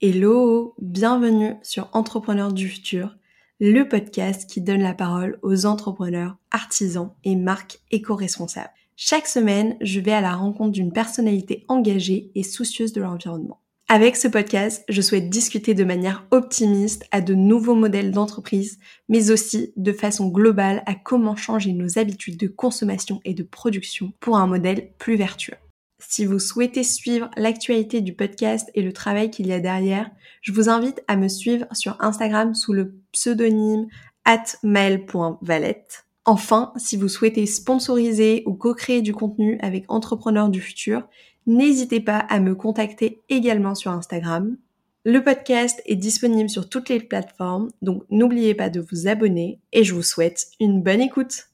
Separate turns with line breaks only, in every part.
Hello, bienvenue sur Entrepreneurs du futur, le podcast qui donne la parole aux entrepreneurs, artisans et marques éco-responsables. Chaque semaine, je vais à la rencontre d'une personnalité engagée et soucieuse de l'environnement. Avec ce podcast, je souhaite discuter de manière optimiste à de nouveaux modèles d'entreprise, mais aussi de façon globale à comment changer nos habitudes de consommation et de production pour un modèle plus vertueux. Si vous souhaitez suivre l'actualité du podcast et le travail qu'il y a derrière, je vous invite à me suivre sur Instagram sous le pseudonyme atmail.valette. Enfin, si vous souhaitez sponsoriser ou co-créer du contenu avec Entrepreneurs du futur, n'hésitez pas à me contacter également sur Instagram. Le podcast est disponible sur toutes les plateformes, donc n'oubliez pas de vous abonner et je vous souhaite une bonne écoute.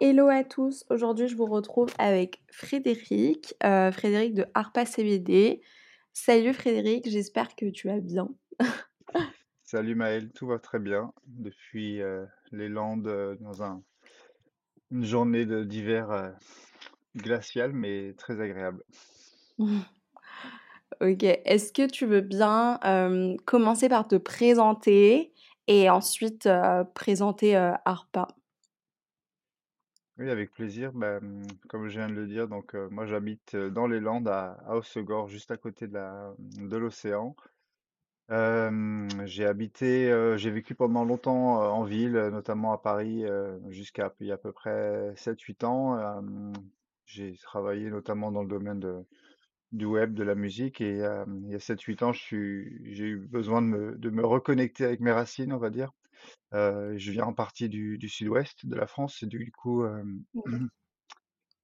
Hello à tous, aujourd'hui je vous retrouve avec Frédéric, euh, Frédéric de Arpa CBD. Salut Frédéric, j'espère que tu vas bien.
Salut Maël, tout va très bien depuis euh, les Landes euh, dans un, une journée d'hiver glacial mais très agréable.
ok, est-ce que tu veux bien commencer par te présenter et ensuite présenter Arpa?
Oui, avec plaisir. Mmh, comme je viens de le dire, donc moi j'habite dans les Landes à, à juste à côté de de l'océan. j'ai habité, j'ai vécu pendant longtemps en ville, notamment à Paris, jusqu'à il y a à peu près 7-8 ans. j'ai travaillé notamment dans le domaine du web, de la musique, et il y a 7-8 ans, j'ai eu besoin de me, de me reconnecter avec mes racines, on va dire. Euh, je viens en partie du, du sud-ouest de la France et du coup, euh,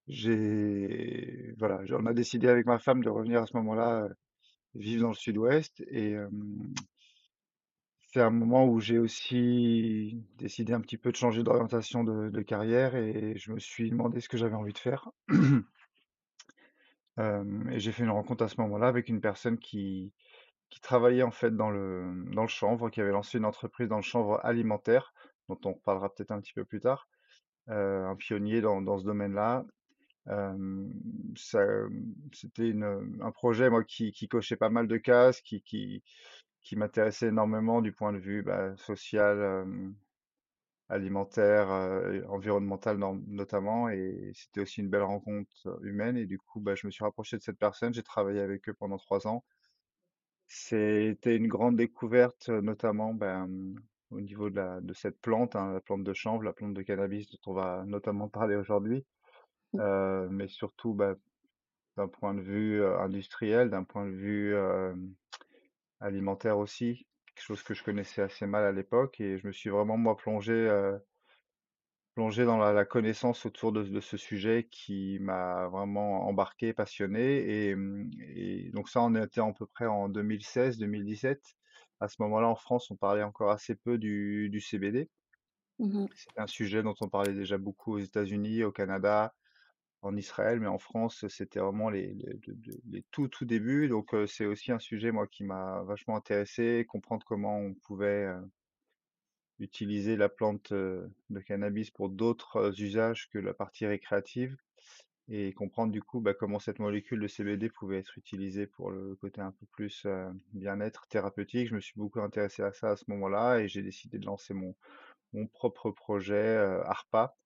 j'ai, voilà, on a décidé avec ma femme de revenir à ce moment-là euh, vivre dans le sud-ouest et c'est un moment où j'ai aussi décidé un petit peu de changer d'orientation de, de carrière et je me suis demandé ce que j'avais envie de faire. et j'ai fait une rencontre à ce moment-là avec une personne qui, qui travaillait en fait dans le, dans le chanvre, qui avait lancé une entreprise dans le chanvre alimentaire, dont on parlera peut-être un petit peu plus tard, euh, un pionnier dans, dans ce domaine-là. C'était un projet moi qui, cochait pas mal de cases, qui, qui, m'intéressait énormément du point de vue bah, social, alimentaire, euh, environnemental notamment, et c'était aussi une belle rencontre humaine. Et du coup, bah, je me suis rapproché de cette personne, j'ai travaillé avec eux pendant trois ans. C'était une grande découverte, notamment, ben, au niveau de la de cette plante, hein, la plante de chanvre, la plante de cannabis dont on va notamment parler aujourd'hui.
Mmh.
Heu, mais surtout, bah, d'un point de vue, heu, industriel, d'un point de vue, hem, alimentaire aussi, quelque chose que je connaissais assez mal à l'époque et je me suis vraiment moi plongé, heu Plongé dans la la connaissance autour de de ce sujet qui m'a vraiment embarqué, passionné et mmh et donc ça, on était à peu près en 2016-2017. À ce moment-là, en France, on parlait encore assez peu du du CBD.
Mmh
C'était un sujet dont on parlait déjà beaucoup aux États-Unis, au Canada, en Israël, mais en France, c'était vraiment les tout, tout débuts. Donc c'est aussi un sujet, moi, qui m'a vachement intéressé, comprendre comment on pouvait, utiliser la plante, heu, de cannabis pour d'autres, heu, usages que la partie récréative et comprendre du coup, bah, comment cette molécule de CBD pouvait être utilisée pour le côté un peu plus, heu, bien-être thérapeutique. Je me suis beaucoup intéressé à ça à ce moment-là et j'ai décidé de lancer mon mon propre projet, ARPA,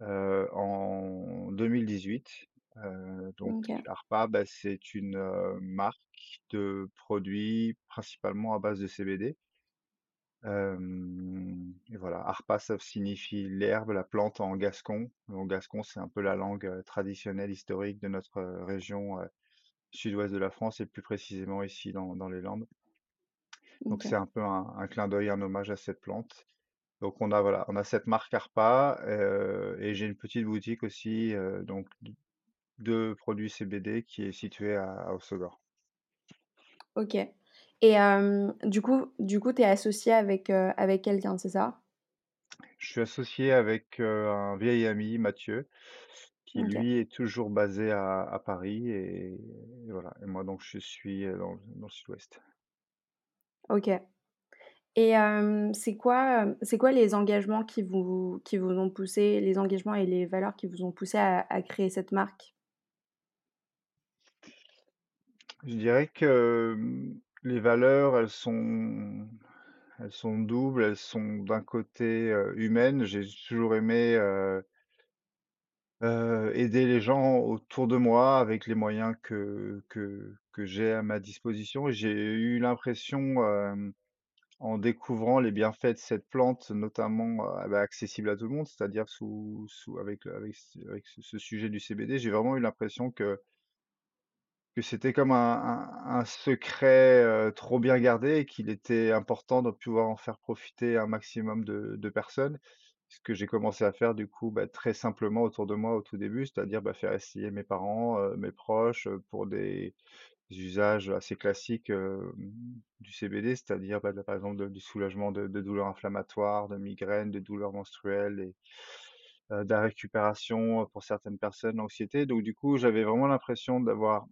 en 2018. Heu, donc. ARPA, bah, c'est une, marque de produits principalement à base de CBD. Hem et voilà, Arpa, ça signifie l'herbe, la plante en gascon. En gascon, c'est un peu la langue, heu, traditionnelle historique de notre, heu, région, heu, sud-ouest de la France et plus précisément ici dans dans les Landes. Donc
OK.
c'est un peu un un clin d'œil, un hommage à cette plante. Donc on a voilà, on a cette marque Arpa, heu et j'ai une petite boutique aussi, heu, donc d de produits CBD qui est située à à Hossegor.
OK et du coup du coup, tu es associé avec, avec quelqu'un, c'est ça?
Je suis associé avec, un vieil ami, Mathieu, qui
OK.
lui est toujours basé à à Paris et et voilà et moi donc je suis, dans dans le sud-ouest.
OK et c'est quoi, c'est quoi les engagements qui vous qui vous ont poussé les engagements et les valeurs qui vous ont poussé à à créer cette marque?
Je dirais que, les valeurs, elles sont elles sont doubles. Elles sont d'un côté, heu, humaines. J'ai toujours aimé, aider les gens autour de moi avec les moyens que que j'ai à ma disposition j'ai eu l'impression, en découvrant les bienfaits de cette plante, notamment, heu, bah, accessible à tout le monde, c'est-à-dire sous sous avec, avec ce sujet du CBD, j'ai vraiment eu l'impression que que c'était comme un secret, trop bien gardé et qu'il était important de pouvoir en faire profiter un maximum de personnes. Ce que j'ai commencé à faire du coup, bah, très simplement autour de moi au tout début, c'est-à-dire, bah, faire essayer mes parents, mes proches, pour des usages assez classiques, du CBD, c'est-à-dire, bah, par exemple, du soulagement de douleurs inflammatoires, de migraines, de douleurs menstruelles et de la récupération, pour certaines personnes, l'anxiété. Donc du coup, j'avais vraiment l'impression d'avoir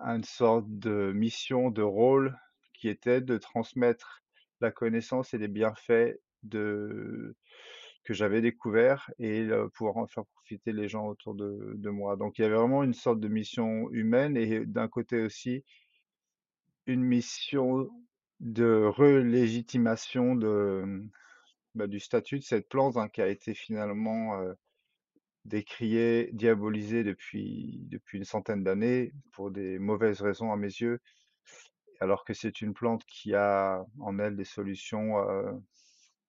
une sorte de mission, de rôle qui était de transmettre la connaissance et les bienfaits que j'avais découvert et pouvoir en faire profiter les gens autour de moi. Donc il y avait vraiment une sorte de mission humaine et d'un côté aussi une mission de relégitimation bah, du statut de cette plante, hein, qui a été finalement, heu, décriée, diabolisée depuis depuis une centaine d'années pour des mauvaises raisons à mes yeux. Alors que c'est une plante qui a en elle des solutions, heu,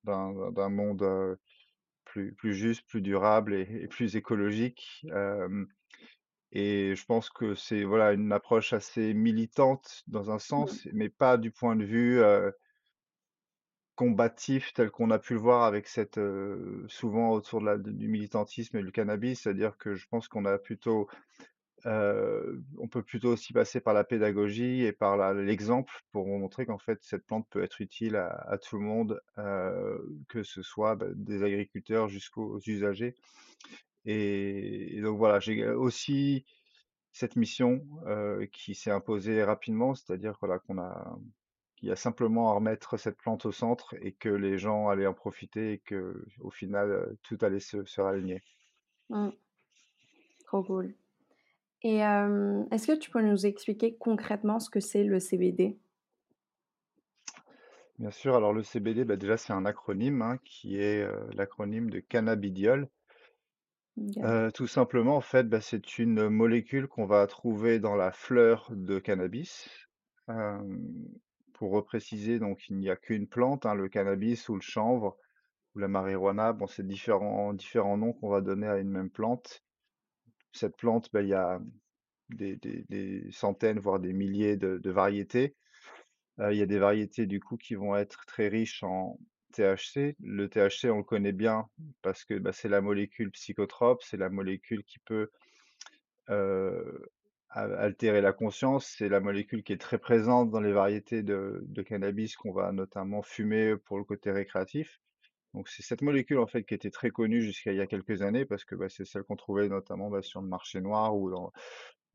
d'un monde, heu, plus plus juste, plus durable et et plus écologique, et je pense que c'est, voilà, une approche assez militante dans un
Mmh.
sens, mais pas du point de vue, heu combatif tel qu'on a pu le voir avec cette, heu, souvent autour de la du militantisme et le cannabis. C'est-à-dire que je pense qu'on a plutôt, heu, on peut plutôt aussi passer par la pédagogie et par l'exemple pour montrer qu'en fait cette plante peut être utile à tout le monde, heu, que ce soit, bah, des agriculteurs jusqu'aux usagers et et donc voilà, j'ai aussi cette mission, qui s'est imposée rapidement, c'est-à-dire, voilà, qu'on a qu'il y a simplement à remettre cette plante au centre et que les gens allaient en profiter et qu'au final, heu, tout allait se se raligner.
Mmh. Trop cool et est-ce que tu peux nous expliquer concrètement ce que c'est le CBD?
Bien sûr, alors le CBD, bah, déjà, c'est un acronyme, hein, qui est, heu, l'acronyme de cannabidiol. Heu, tout simplement, en fait, bah, c'est une molécule qu'on va trouver dans la fleur de cannabis. Pour repréciser, donc il n'y a qu'une plante, hein, le cannabis ou le chanvre ou la marijuana. Bon, c'est différents différents noms qu'on va donner à une même plante. Cette plante, bah, il y a des centaines, voire des milliers de variétés. Heu, il y a des variétés, du coup, qui vont être très riches en THC. Le THC, on le connaît bien parce que, bah, c'est la molécule psychotrope, c'est la molécule qui peut, heu, al altérer la conscience. C'est la molécule qui est très présente dans les variétés de de cannabis qu'on va notamment fumer pour le côté récréatif. Donc c'est cette molécule, en fait, qui était très connue jusqu'à il y a quelques années parce que, bah, c'est celle qu'on trouvait notamment, bah, sur le marché noir ou dans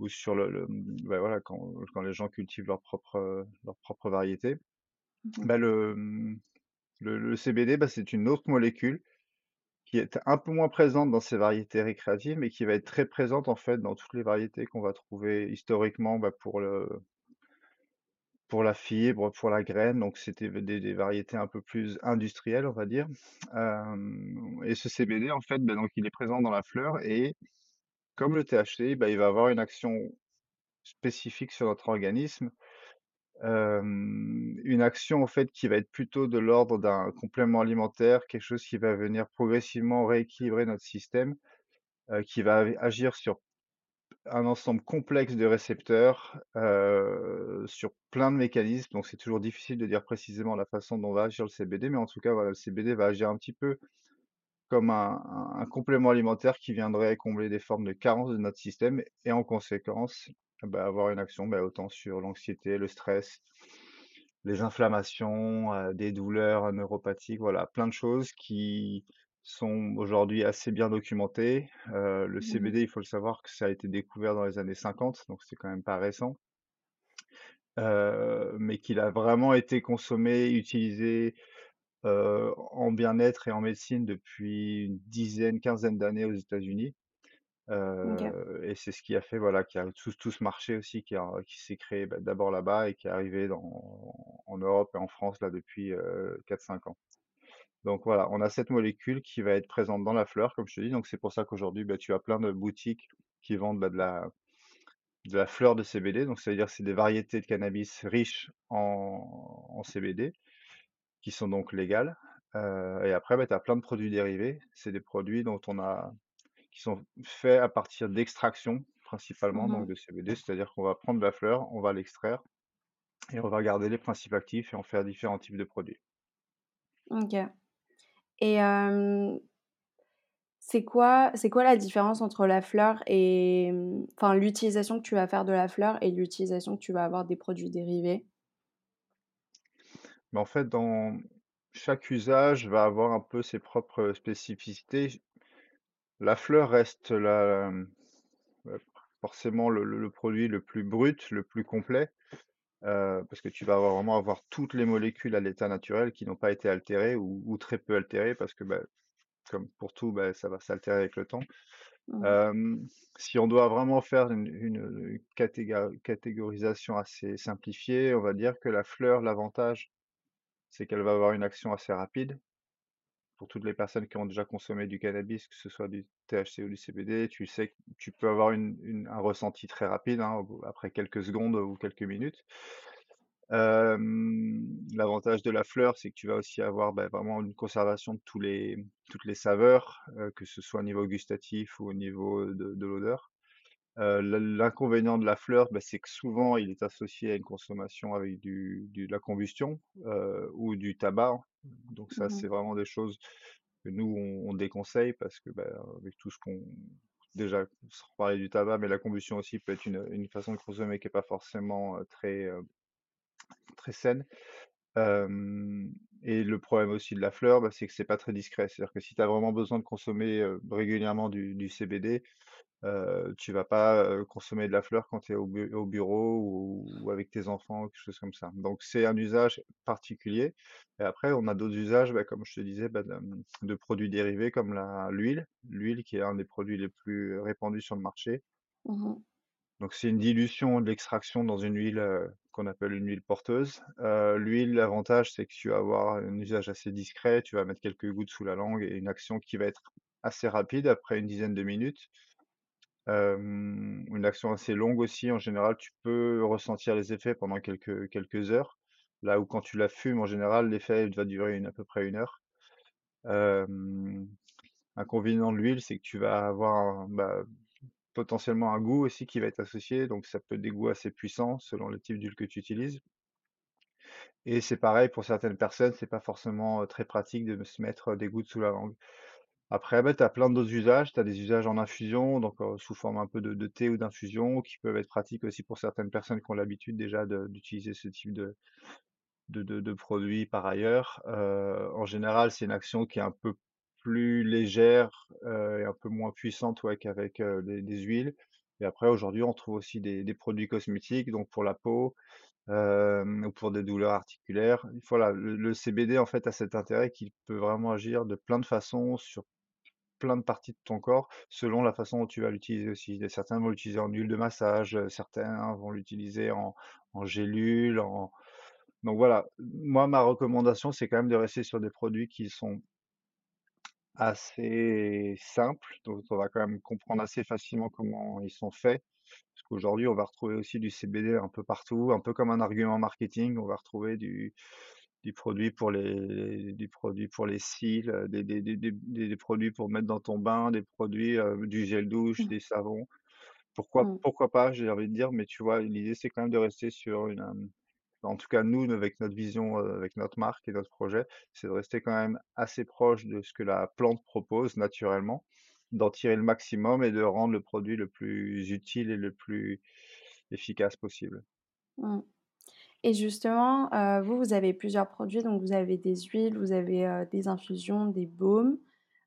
ou sur le le, bah, voilà, quand quand les gens cultivent leurs propres, heu, leurs propres variétés.
Mmh mh.
Le, le le CBD, c'est une autre molécule qui est un peu moins présente dans ces variétés récréatives, mais qui va être très présente, en fait, dans toutes les variétés qu'on va trouver historiquement, bah, pour le pour la fibre, pour la graine, donc c'était des variétés un peu plus industrielles, on va dire. Et ce CBD, en fait, bah, donc il est présent dans la fleur et comme le THC, bah, il va avoir une action spécifique sur notre organisme. Une action, en fait, qui va être plutôt de l'ordre d'un complément alimentaire, quelque chose qui va venir progressivement rééquilibrer notre système, qui va ag agir sur un ensemble complexe de récepteurs, sur plein de mécanismes. Donc c'est toujours difficile de dire précisément la façon dont va agir le CBD, mais en tout cas, le CBD va agir un petit peu comme un complément alimentaire qui viendrait combler des formes de carence de notre système et en conséquence, bah, avoir une action, bah, autant sur l'anxiété, le stress, les inflammations, heu, des douleurs neuropathiques, voilà, plein de choses qui sont aujourd'hui assez bien documentées. Heu, le
Mmh mh.
CBD, il faut le savoir que ça a été découvert dans les années 50, donc c'est quand même pas récent. Mais qu'il a vraiment été consommé, utilisé, en bien-être et en médecine depuis une dizaine, quinzaine d'années aux États-Unis. Et c'est ce qui a fait, voilà, qu'il y a tout ce marché aussi qui s'est créé, bah, d'abord là-bas et qui est arrivé en Europe et en France là depuis, heu, 4-5 ans. Donc voilà, on a cette molécule qui va être présente dans la fleur, comme je te dis, donc c'est pour ça qu'aujourd'hui, bah, tu as plein de boutiques qui vendent, bah, de la fleur de CBD, donc ça veut dire c'est des variétés de cannabis riches en CBD, qui sont donc légales, et après, tu as plein de produits dérivés. C'est des produits dont on a qui sont faits à partir d'extraction principalement, donc
Mmh
de CBD, c'est-à-dire qu'on va prendre la fleur, on va l'extraire et on va garder les principes actifs et en faire différents types de produits.
OK et c'est quoi c'est quoi la différence entre la fleur et mmh, enfin, l'utilisation que tu vas faire de la fleur et l'utilisation que tu vas avoir des produits dérivés?
Mais en fait, dans chaque usage va avoir un peu ses propres spécificités. La fleur reste la, mmh, forcément le le le produit le plus brut, le plus complet, heu, parce que tu vas avoir vraiment avoir toutes les molécules à l'état naturel qui n'ont pas été altérées ou ou très peu altérées parce que, bah, comme pour tout, bah, ça va s'altérer avec le temps.
Mmh
si on doit vraiment faire une catégorisation assez simplifiée, on va dire que la fleur, l'avantage, c'est qu'elle va avoir une action assez rapide. Pour toutes les personnes qui ont déjà consommé du cannabis, que ce soit du THC ou du CBD, tu sais que tu peux avoir un ressenti très rapide, hein, après quelques secondes ou quelques minutes. L'avantage de la fleur, c'est que tu vas aussi avoir, bah, vraiment une conservation de toutes les saveurs, que ce soit au niveau gustatif ou au niveau de l'odeur. L'inconvénient de la fleur, bah, c'est que souvent il est associé à une consommation avec du du de la combustion, ou du tabac. Donc ça,
mh.
c'est vraiment des choses que nous on on déconseille parce que, bah, avec tout ce qu'on déjà sans parler du tabac, mais la combustion aussi peut être une, une façon de consommer qui est pas forcément, très, très saine. Et le problème aussi de la fleur, bah, c'est que c'est pas très discret. C'est-à-dire que si tu as vraiment besoin de consommer, régulièrement du du CBD, Heu, tu vas pas, consommer de la fleur quand tu es au bu au bureau ou ou avec tes enfants quelque chose comme ça. Donc c'est un usage particulier et après on a d'autres usages, bah, comme je te disais, bah, de, de produits dérivés comme la l'huile, l'huile qui est un des produits les plus répandus sur le marché.
Mmh
Donc c'est une dilution de l'extraction dans une huile, qu'on appelle une huile porteuse. Heu, l'huile, l'avantage, c'est que tu vas avoir un usage assez discret, tu vas mettre quelques gouttes sous la langue et une action qui va être assez rapide après une dizaine de minutes. Une action assez longue aussi, en général, tu peux ressentir les effets pendant quelques heures. Là où quand tu la fumes, en général, l'effet, va durer à peu près une heure. Hem, inconvénient de l'huile, c'est que tu vas avoir bah, potentiellement un goût aussi qui va être associé, donc ça peut être des goûts assez puissants selon le type d'huile que tu utilises et c'est pareil pour certaines personnes, c'est pas forcément, heu, très pratique de se mettre, heu, des gouttes sous la langue. Après, bah, tu as plein d'autres usages. Tu as des usages en infusion, donc sous forme un peu de thé ou d'infusion, qui peuvent être pratiques aussi pour certaines personnes qui ont l'habitude déjà d'utiliser ce type de de par ailleurs. En général, c'est une action qui est un peu plus légère, et un peu moins puissante, ouais, qu'avec, des huiles et après aujourd'hui, on trouve aussi des produits cosmétiques, donc pour la peau, ou pour des douleurs articulaires. Voilà, le CBD, en fait, a cet intérêt qu'il peut vraiment agir de plein de façons sur plein de parties de ton corps, selon la façon dont tu vas l'utiliser aussi. Certains vont l'utiliser en huile de massage, certains vont l'utiliser en en gélule, en donc voilà. Moi, ma recommandation, c'est quand même de rester sur des produits qui sont assez simples, donc on va quand même comprendre assez facilement comment ils sont faits. Parce qu'aujourd'hui, on va retrouver aussi du CBD un peu partout, un peu comme un argument marketing. On va retrouver du du produit pour les du produit pour les cils, heu, des des des des produits pour mettre dans ton bain, des produits, heu, du gel douche,
Mmh.
des savons. Pourquoi
Mmh.
pourquoi pas, j'ai envie de dire, mais tu vois, l'idée, c'est quand même de rester sur une, hem, en tout cas nous, avec notre vision, avec notre marque et notre projet, c'est de rester quand même assez proche de ce que la plante propose naturellement, d'en tirer le maximum et de rendre le produit le plus utile et le plus efficace possible.
Mmh. Et justement, vous, vous avez plusieurs produits, donc vous avez des huiles, vous avez, des infusions, des baumes.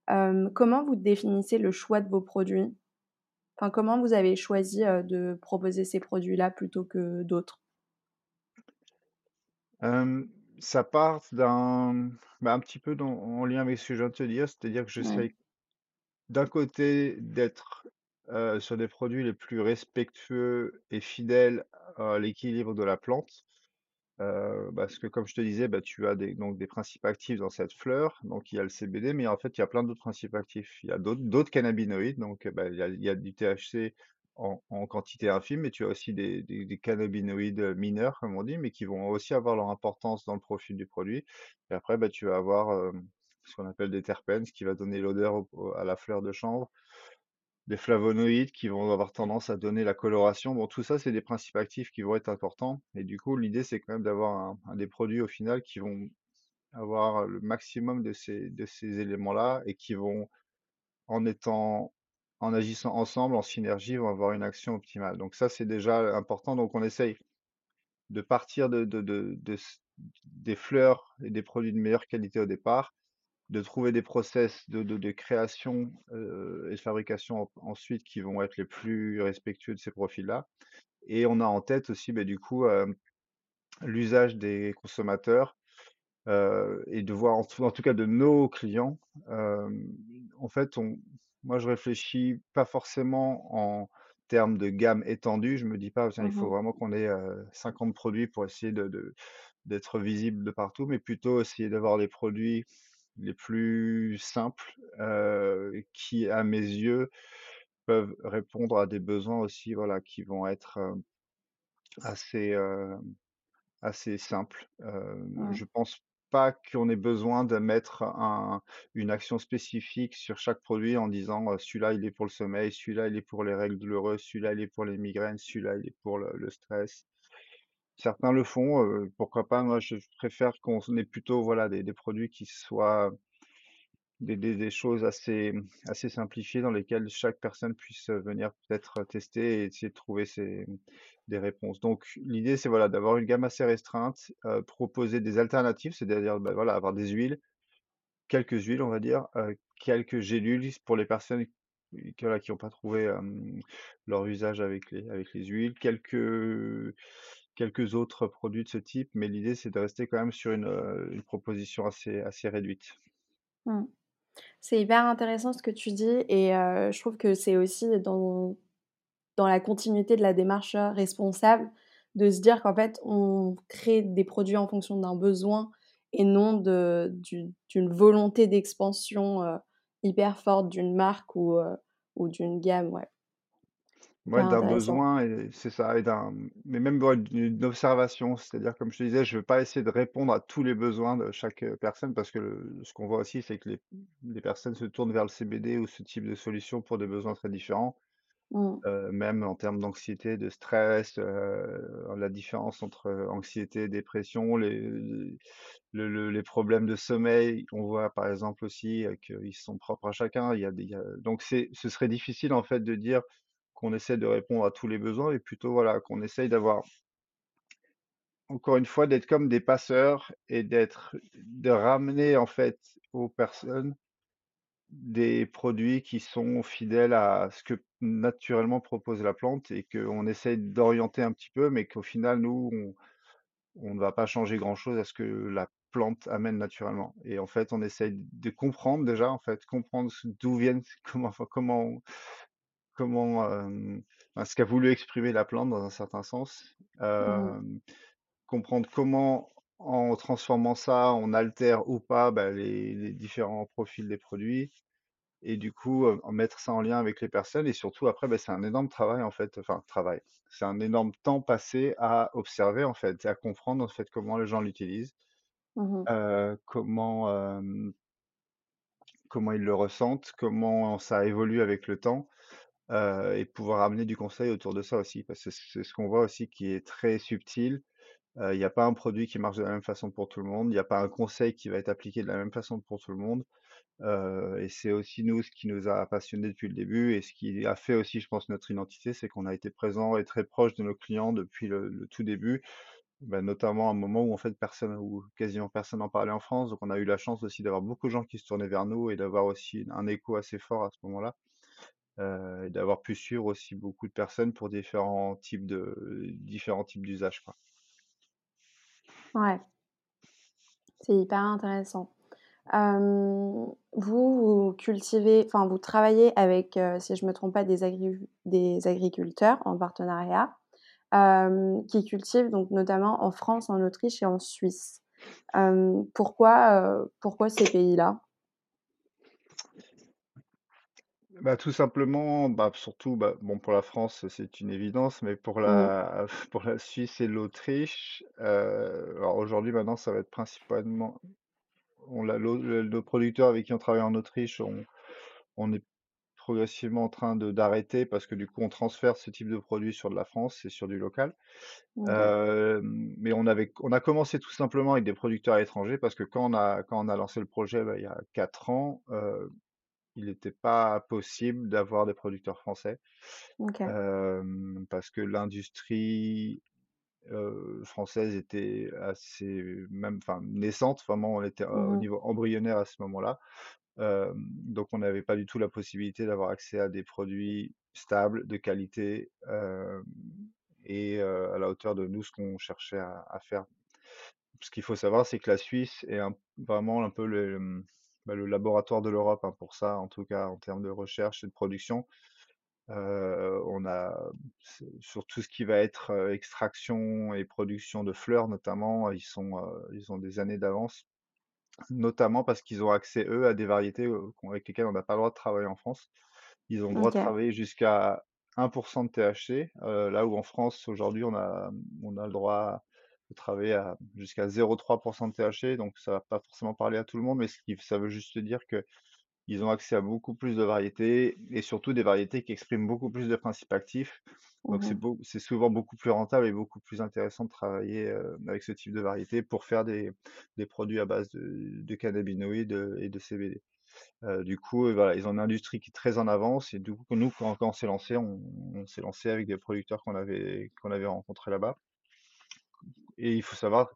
Comment vous définissez le choix de vos produits? Enfin, comment vous avez choisi, de proposer ces produits-là plutôt que d'autres?
Hem, ça part d'un bah, un petit peu dans en lien avec ce que je viens de te dire, c'est-à-dire que
Ouais.
j'essaye d'un côté d'être heu, sur des produits les plus respectueux et fidèles à l'équilibre de la plante. Heu, parce que comme je te disais, bah, tu as des donc des principes actifs dans cette fleur, donc il y a le CBD, mais en fait, il y a plein d'autres principes actifs. Il y a d'autres d'autres cannabinoïdes, donc heu, bah, il y a il y a du THC en quantité infime, mais tu as aussi des des des cannabinoïdes, heu, mineurs, comme on dit, mais qui vont aussi avoir leur importance dans le profil du produit et après, bah, tu vas avoir, ce qu'on appelle des terpènes, ce qui va donner l'odeur à la fleur de chanvre. Des flavonoïdes qui vont avoir tendance à donner la coloration. Bon, tout ça, c'est des principes actifs qui vont être importants et du coup, l'idée, c'est quand même d'avoir un des produits au final qui vont avoir le maximum de ces éléments-là et qui vont, en étant en agissant ensemble, en synergie, vont avoir une action optimale. Donc ça, c'est déjà important. Donc on essaye de partir de des fleurs et des produits de meilleure qualité au départ, de trouver des process de création, heu et de fabrication en ensuite qui vont être les plus respectueux de ces profils-là et on a en tête aussi, beh, du coup, hem, l'usage des consommateurs, heu et de voir en tout en tout cas de nos clients, en fait, on moi, je réfléchis pas forcément en termes de gamme étendue. Je me dis pas: «Tiens, il
Mmh
faut
mh.
vraiment qu'on ait, heu, 50 produits pour essayer de de d'être visible de partout», mais plutôt essayer d'avoir les produits les plus simples, qui, à mes yeux, peuvent répondre à des besoins aussi, voilà, qui vont être, assez, assez simples.
Mmh.
je pense pas qu'on ait besoin de mettre un une action spécifique sur chaque produit en disant, «Celui-là, il est pour le sommeil, celui-là, il est pour les règles douloureuses, celui-là, il est pour les migraines, celui-là, il est pour le stress». Certains le font, pourquoi pas? Moi, je préfère qu'on ait plutôt, voilà, des produits qui soient des des choses assez, assez simplifiées dans lesquelles chaque personne puisse, venir peut-être tester et essayer de trouver ses réponses. Donc l'idée, c'est voilà, d'avoir une gamme assez restreinte, heu, proposer des alternatives, c'est-à-dire, bah, voilà, avoir des huiles, quelques huiles, on va dire, heu, quelques gélules pour les personnes qui voilà, qui ont pas trouvé, leur usage avec les avec les huiles, quelques quelques autres produits de ce type, mais l'idée, c'est de rester quand même sur une, heu, une proposition assez assez réduite.
Mmh. C'est hyper intéressant ce que tu dis et je trouve que c'est aussi dans dans la continuité de la démarche, responsable, de se dire qu'en fait, on crée des produits en fonction d'un besoin et non d'u d'une volonté d'expansion, heu, hyper forte d'une marque ou, heu, ou d'une gamme, ouais.
D'un besoin et c'est ça et mais même d'une observation, c'est-à-dire comme je te disais, je veux pas essayer de répondre à tous les besoins de chaque, heu, personne parce que le ce qu'on voit aussi, c'est que les les personnes se tournent vers le CBD ou ce type de solution pour des besoins très différents,
Mmh.
heu, même en termes d'anxiété, de stress, heu, la différence entre, anxiété, dépression, les le le les problèmes de sommeil. On voit par exemple aussi, qu'ils sont propres à chacun. Il y a donc ce serait difficile en fait de dire qu'on essaie de répondre à tous les besoins, mais plutôt voilà, qu'on essaye d'avoir encore une fois, d'être comme des passeurs et d'être de ramener en fait aux personnes des produits qui sont fidèles à ce que naturellement propose la plante et qu'on essaye d'orienter un petit peu, mais qu'au final, nous, on on ne va pas changer grand-chose à ce que la plante amène naturellement et en fait, on essaye de comprendre déjà, en fait, comprendre d'où viennent comment enfin, comment comment, enfin, ce qu'a voulu exprimer la plante dans un certain sens.
Mmh
Hem, comprendre comment, en transformant ça, on altère ou pas, bah, les les différents profils des produits et du coup, en mettre ça en lien avec les personnes et surtout après, bah, c'est un énorme travail, en fait, enfin travail, c'est un énorme temps passé à observer, en fait, à comprendre, en fait, comment les gens l'utilisent,
Mmh
comment, comment ils le ressentent, comment ça évolue avec le temps. Et pouvoir amener du conseil autour de ça aussi, parce que c'est ce qu'on voit aussi qui est très subtil. Il y a pas un produit qui marche de la même façon pour tout le monde. Il y a pas un conseil qui va être appliqué de la même façon pour tout le monde. Et c'est aussi nous, ce qui nous a passionnés depuis le début et ce qui a fait aussi, je pense, notre identité, c'est qu'on a été présent et très proche de nos clients depuis le tout début. Bah, notamment à un moment où en fait personne ou quasiment personne en parlait en France, donc on a eu la chance aussi d'avoir beaucoup de gens qui se tournaient vers nous et d'avoir aussi un écho assez fort à ce moment-là. Et d'avoir pu suivre aussi beaucoup de personnes pour différents types de différents types d'usages.
Ouais, c'est hyper intéressant. Vous, cultivez enfin, vous travaillez avec, heu, si je me trompe pas, des agriculteurs en partenariat, qui cultivent donc notamment en France, en Autriche et en Suisse. Heu, pourquoi ces pays-là?
Bah, tout simplement, bah, surtout, bah, bon, pour la France, c'est une évidence, mais pour
Mmh.
la pour la Suisse et l'Autriche, alors aujourd'hui, maintenant, ça va être principalement on l'a le producteurs avec qui on travaille en Autriche, on on est progressivement en train de d'arrêter parce que du coup, on transfère ce type de produit sur de la France et sur du local. Hem, mais on avait on a commencé tout simplement avec des producteurs étrangers parce que quand on a quand on a lancé le projet, bah, il y a 4 ans, heu, il n'était pas possible d'avoir des producteurs français. Parce que l'industrie, française était assez même enfin naissante, vraiment on était,
Mmh
au
mh.
niveau embryonnaire à ce moment-là. Donc on n'avait pas du tout la possibilité d'avoir accès à des produits stables, de qualité, et à la hauteur de nous, ce qu'on cherchait à à faire. Ce qu'il faut savoir, c'est que la Suisse est un vraiment un peu le, mmh, bah, le laboratoire de l'Europe, hein, pour ça, en tout cas en termes de recherche et de production. On a sur tout ce qui va être, extraction et production de fleurs notamment, ils sont, ils ont des années d'avance. Notamment parce qu'ils ont accès, eux, à des variétés, avec lesquelles on n'a pas le droit de travailler en France. Ils ont le droit de
OK.
travailler jusqu'à 1% de THC, là où en France, aujourd'hui, on a on a le droit travailler à jusqu'à 0,3% de THC, donc ça va pas forcément parler à tout le monde, mais ce qui ça veut juste dire que ils ont accès à beaucoup plus de variétés et surtout des variétés qui expriment beaucoup plus de principes actifs. Donc
Mmh
c'est
mh.
beau c'est souvent beaucoup plus rentable et beaucoup plus intéressant de travailler, heu, avec ce type de variété pour faire des des produits à base de de cannabinoïdes, heu, et de CBD. Heu, du coup, voilà, ils ont une industrie qui est très en avance et du coup, nous, quand quand on s'est lancé, on on s'est lancé avec des producteurs qu'on avait qu'on avait rencontrés là-bas et il faut savoir,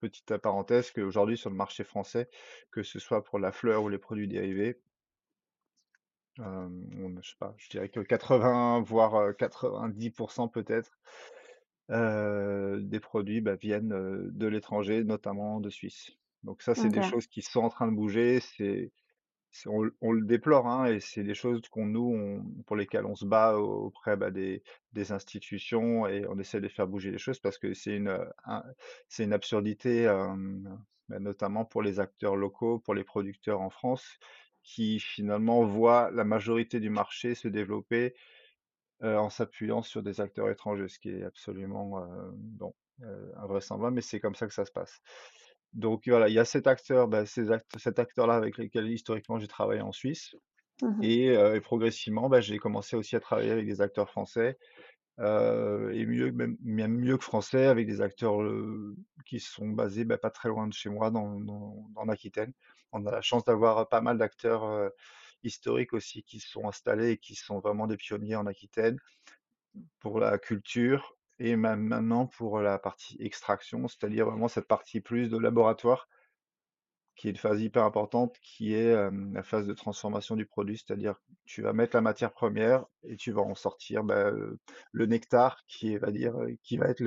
petite parenthèse, qu'aujourd'hui sur le marché français, que ce soit pour la fleur ou les produits dérivés, on je sais pas, je dirais que 80 voire, heu, 90% peut-être, des produits, bah, viennent, de l'étranger, notamment de Suisse. Donc ça, c'est des
OK.
choses qui sont en train de bouger, c'est on le déplore, hein et c'est des choses qu'on nous, pour lesquelles on se bat au auprès, bah, des institutions et on essaie de faire bouger les choses parce que c'est une, c'est une absurdité, bah, notamment pour les acteurs locaux, pour les producteurs en France qui finalement voient la majorité du marché se développer, en s'appuyant sur des acteurs étrangers, ce qui est absolument, invraisemblable, mais c'est comme ça que ça se passe. Donc voilà, il y a cet acteur, bah, ces act cet acteur-là avec lequel historiquement j'ai travaillé en Suisse
Mmh mh.
et progressivement, bah, j'ai commencé aussi à travailler avec des acteurs français, et mieux même même mieux que français avec des acteurs, qui sont basés, bah, pas très loin de chez moi dans dans en Aquitaine. On a la chance d'avoir, pas mal d'acteurs, historiques aussi qui se sont installés et qui sont vraiment des pionniers en Aquitaine pour la culture et maintenant pour la partie extraction, c'est-à-dire vraiment cette partie plus de laboratoire qui est une phase hyper importante, qui est, la phase de transformation du produit. C'est-à-dire, tu vas mettre la matière première et tu vas en sortir, bah, le nectar qui va dire, qui va être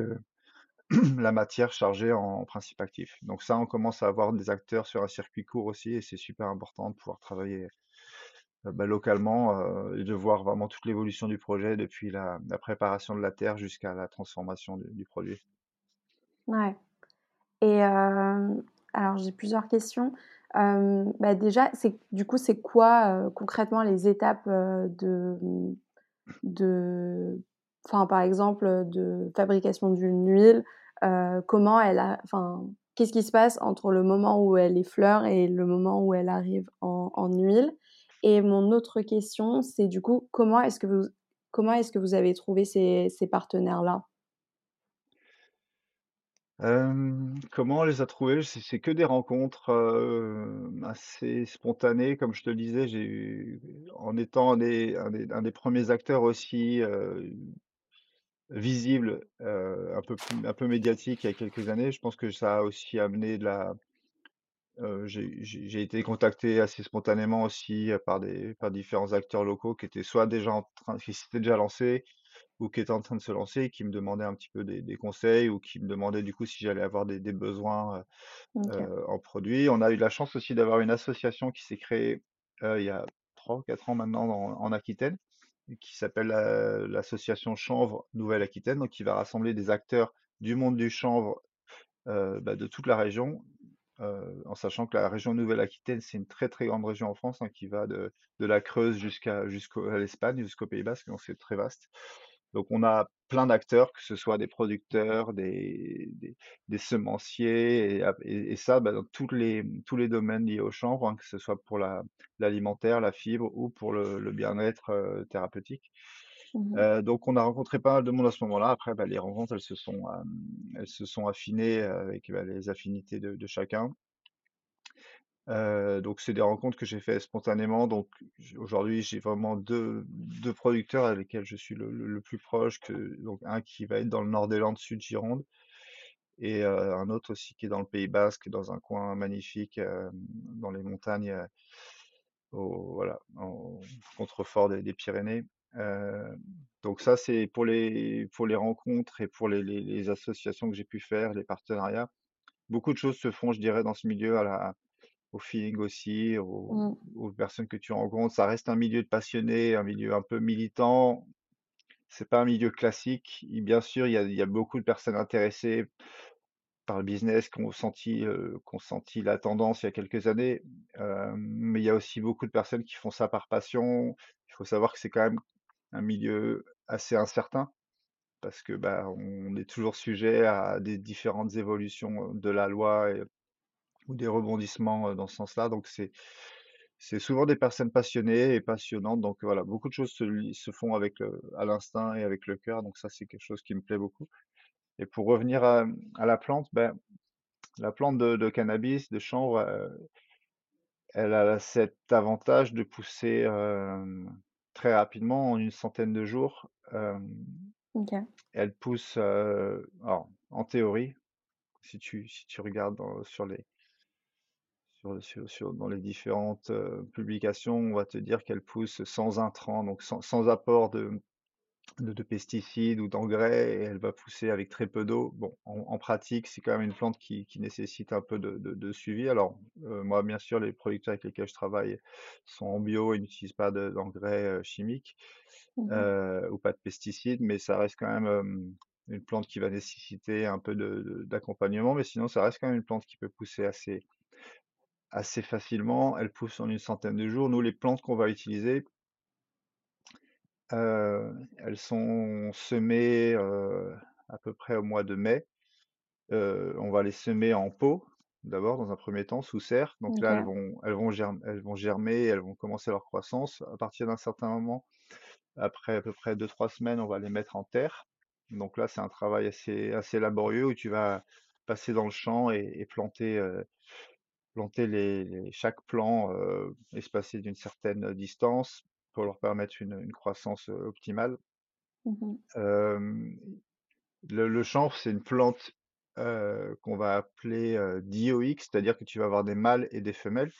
la matière chargée en principes actifs. Donc ça, on commence à avoir des acteurs sur un circuit court aussi et c'est super important de pouvoir travailler, heu, bah, localement, heu et de voir vraiment toute l'évolution du projet depuis la préparation de la terre jusqu'à la transformation du du produit.
Ouais et hem, alors j'ai plusieurs questions. Bah, déjà, c'est du coup, c'est quoi, concrètement les étapes, de, de enfin, par exemple, de fabrication d'une huile? Comment elle a enfin, qu'est-ce qui se passe entre le moment où elle effleure et le moment où elle arrive en en huile? Et mon autre question, c'est du coup, comment est-ce que vous comment est-ce que vous avez trouvé ces partenaires-là?
Comment on les a trouvés? C'est que des rencontres, assez spontanées. Comme je te le disais, j'ai en étant un des un des 1 acteurs aussi, heu, visibles, un peu un peu médiatiques il y a quelques années, je pense que ça a aussi amené de la Heu, j'ai j'ai j'ai été contacté assez spontanément aussi, heu, par des par différents acteurs locaux qui étaient soit déjà en train qui s'étaient déjà lancés ou qui étaient en train de se lancer et qui me demandaient un petit peu des des conseils ou qui me demandaient du coup si j'allais avoir des des besoins, heu
OK.
heu, en produits. On a eu la chance aussi d'avoir une association qui s'est créée, heu, il y a 3 ou 4 ans maintenant en en Aquitaine et qui s'appelle la l'association Chanvre Nouvelle-Aquitaine, donc qui va rassembler des acteurs du monde du chanvre, heu, bah, de toute la région Heu, en sachant que la région Nouvelle-Aquitaine, c'est une très, très grande région en France, hein, qui va de la Creuse jusqu'à l'Espagne, jusqu'au Pays basque, donc c'est très vaste. Donc on a plein d'acteurs, que ce soit des producteurs, des semenciers et ça, bah, dans les tous les domaines liés au chanvre, hein, que ce soit pour la l'alimentaire, la fibre ou pour le bien-être, heu, thérapeutique.
Mmh
donc on a rencontré pas mal de monde à ce moment-là. Après, bah, les rencontres, elles se sont, elles se sont affinées, avec, bah, les affinités de chacun. Donc c'est des rencontres que j'ai fait spontanément, donc aujourd'hui, j'ai vraiment deux deux producteurs avec lesquels je suis le plus proche que donc un qui va être dans le nord des Landes, sud Gironde et un autre aussi qui est dans le Pays basque, dans un coin magnifique, dans les montagnes, au voilà, contrefort des Pyrénées. Heu, donc ça, c'est pour les pour les rencontres et pour les les les associations que j'ai pu faire, les partenariats. Beaucoup de choses se font, je dirais, dans ce milieu à la au feeling aussi, aux
mh.
aux personnes que tu rencontres. Ça reste un milieu de passionnés, un milieu un peu militant. C'est pas un milieu classique. Et bien sûr, il y a il y a beaucoup de personnes intéressées par le business qui ont senti, heu, qui ont senti la tendance il y a quelques années. Hem, mais il y a aussi beaucoup de personnes qui font ça par passion. Il faut savoir que c'est quand même un milieu assez incertain parce que, bah, on est toujours sujet à des différentes évolutions, de la loi et ou des rebondissements, dans ce sens-là. Donc c'est c'est souvent des personnes passionnées et passionnantes. Donc voilà, beaucoup de choses se se font avec, heu, à l'instinct et avec le cœur. Donc ça, c'est quelque chose qui me plaît beaucoup. Et pour revenir à, la plante, ben, la plante de cannabis, de chanvre, elle a cet avantage de pousser, très rapidement, en une centaine de jours. Elle pousse, alors en théorie, si tu si tu regardes dans sur les Sur sur sur dans les différentes, publications, on va te dire qu'elle pousse sans intrants, donc sans sans apport de de de pesticides ou d'engrais et elle va pousser avec très peu d'eau. Bon, en en pratique, c'est quand même une plante qui qui nécessite un peu de de de suivi. Alors, heu, moi, bien sûr, les producteurs avec lesquels je travaille sont en bio et n'utilisent pas de d'engrais, heu, chimiques,
Mmh
heu, ou pas de pesticides, mais ça reste quand même, une plante qui va nécessiter un peu d'accompagnement, mais sinon ça reste quand même une plante qui peut pousser assez Assez facilement, elles poussent en une centaine de jours. Nous, les plantes qu'on va utiliser, heu, elles sont semées, heu, à peu près au mois de mai. Heu, on va les semer en pot, d'abord dans un premier temps, sous serre. Donc là, elles
OK.
vont elles vont germ elles vont germer, elles vont commencer leur croissance. À partir d'un certain moment, après à peu près deux trois semaines, on va les mettre en terre. Donc là, c'est un travail assez assez laborieux où tu vas passer dans le champ et et planter, heu Planter les les chaque plant, heu, espacé d'une certaine, distance pour leur permettre une une croissance, optimale.
Mmh
le le chanvre, c'est une plante, qu'on va appeler, dioïque, c'est-à-dire que tu vas avoir des mâles et des femelles.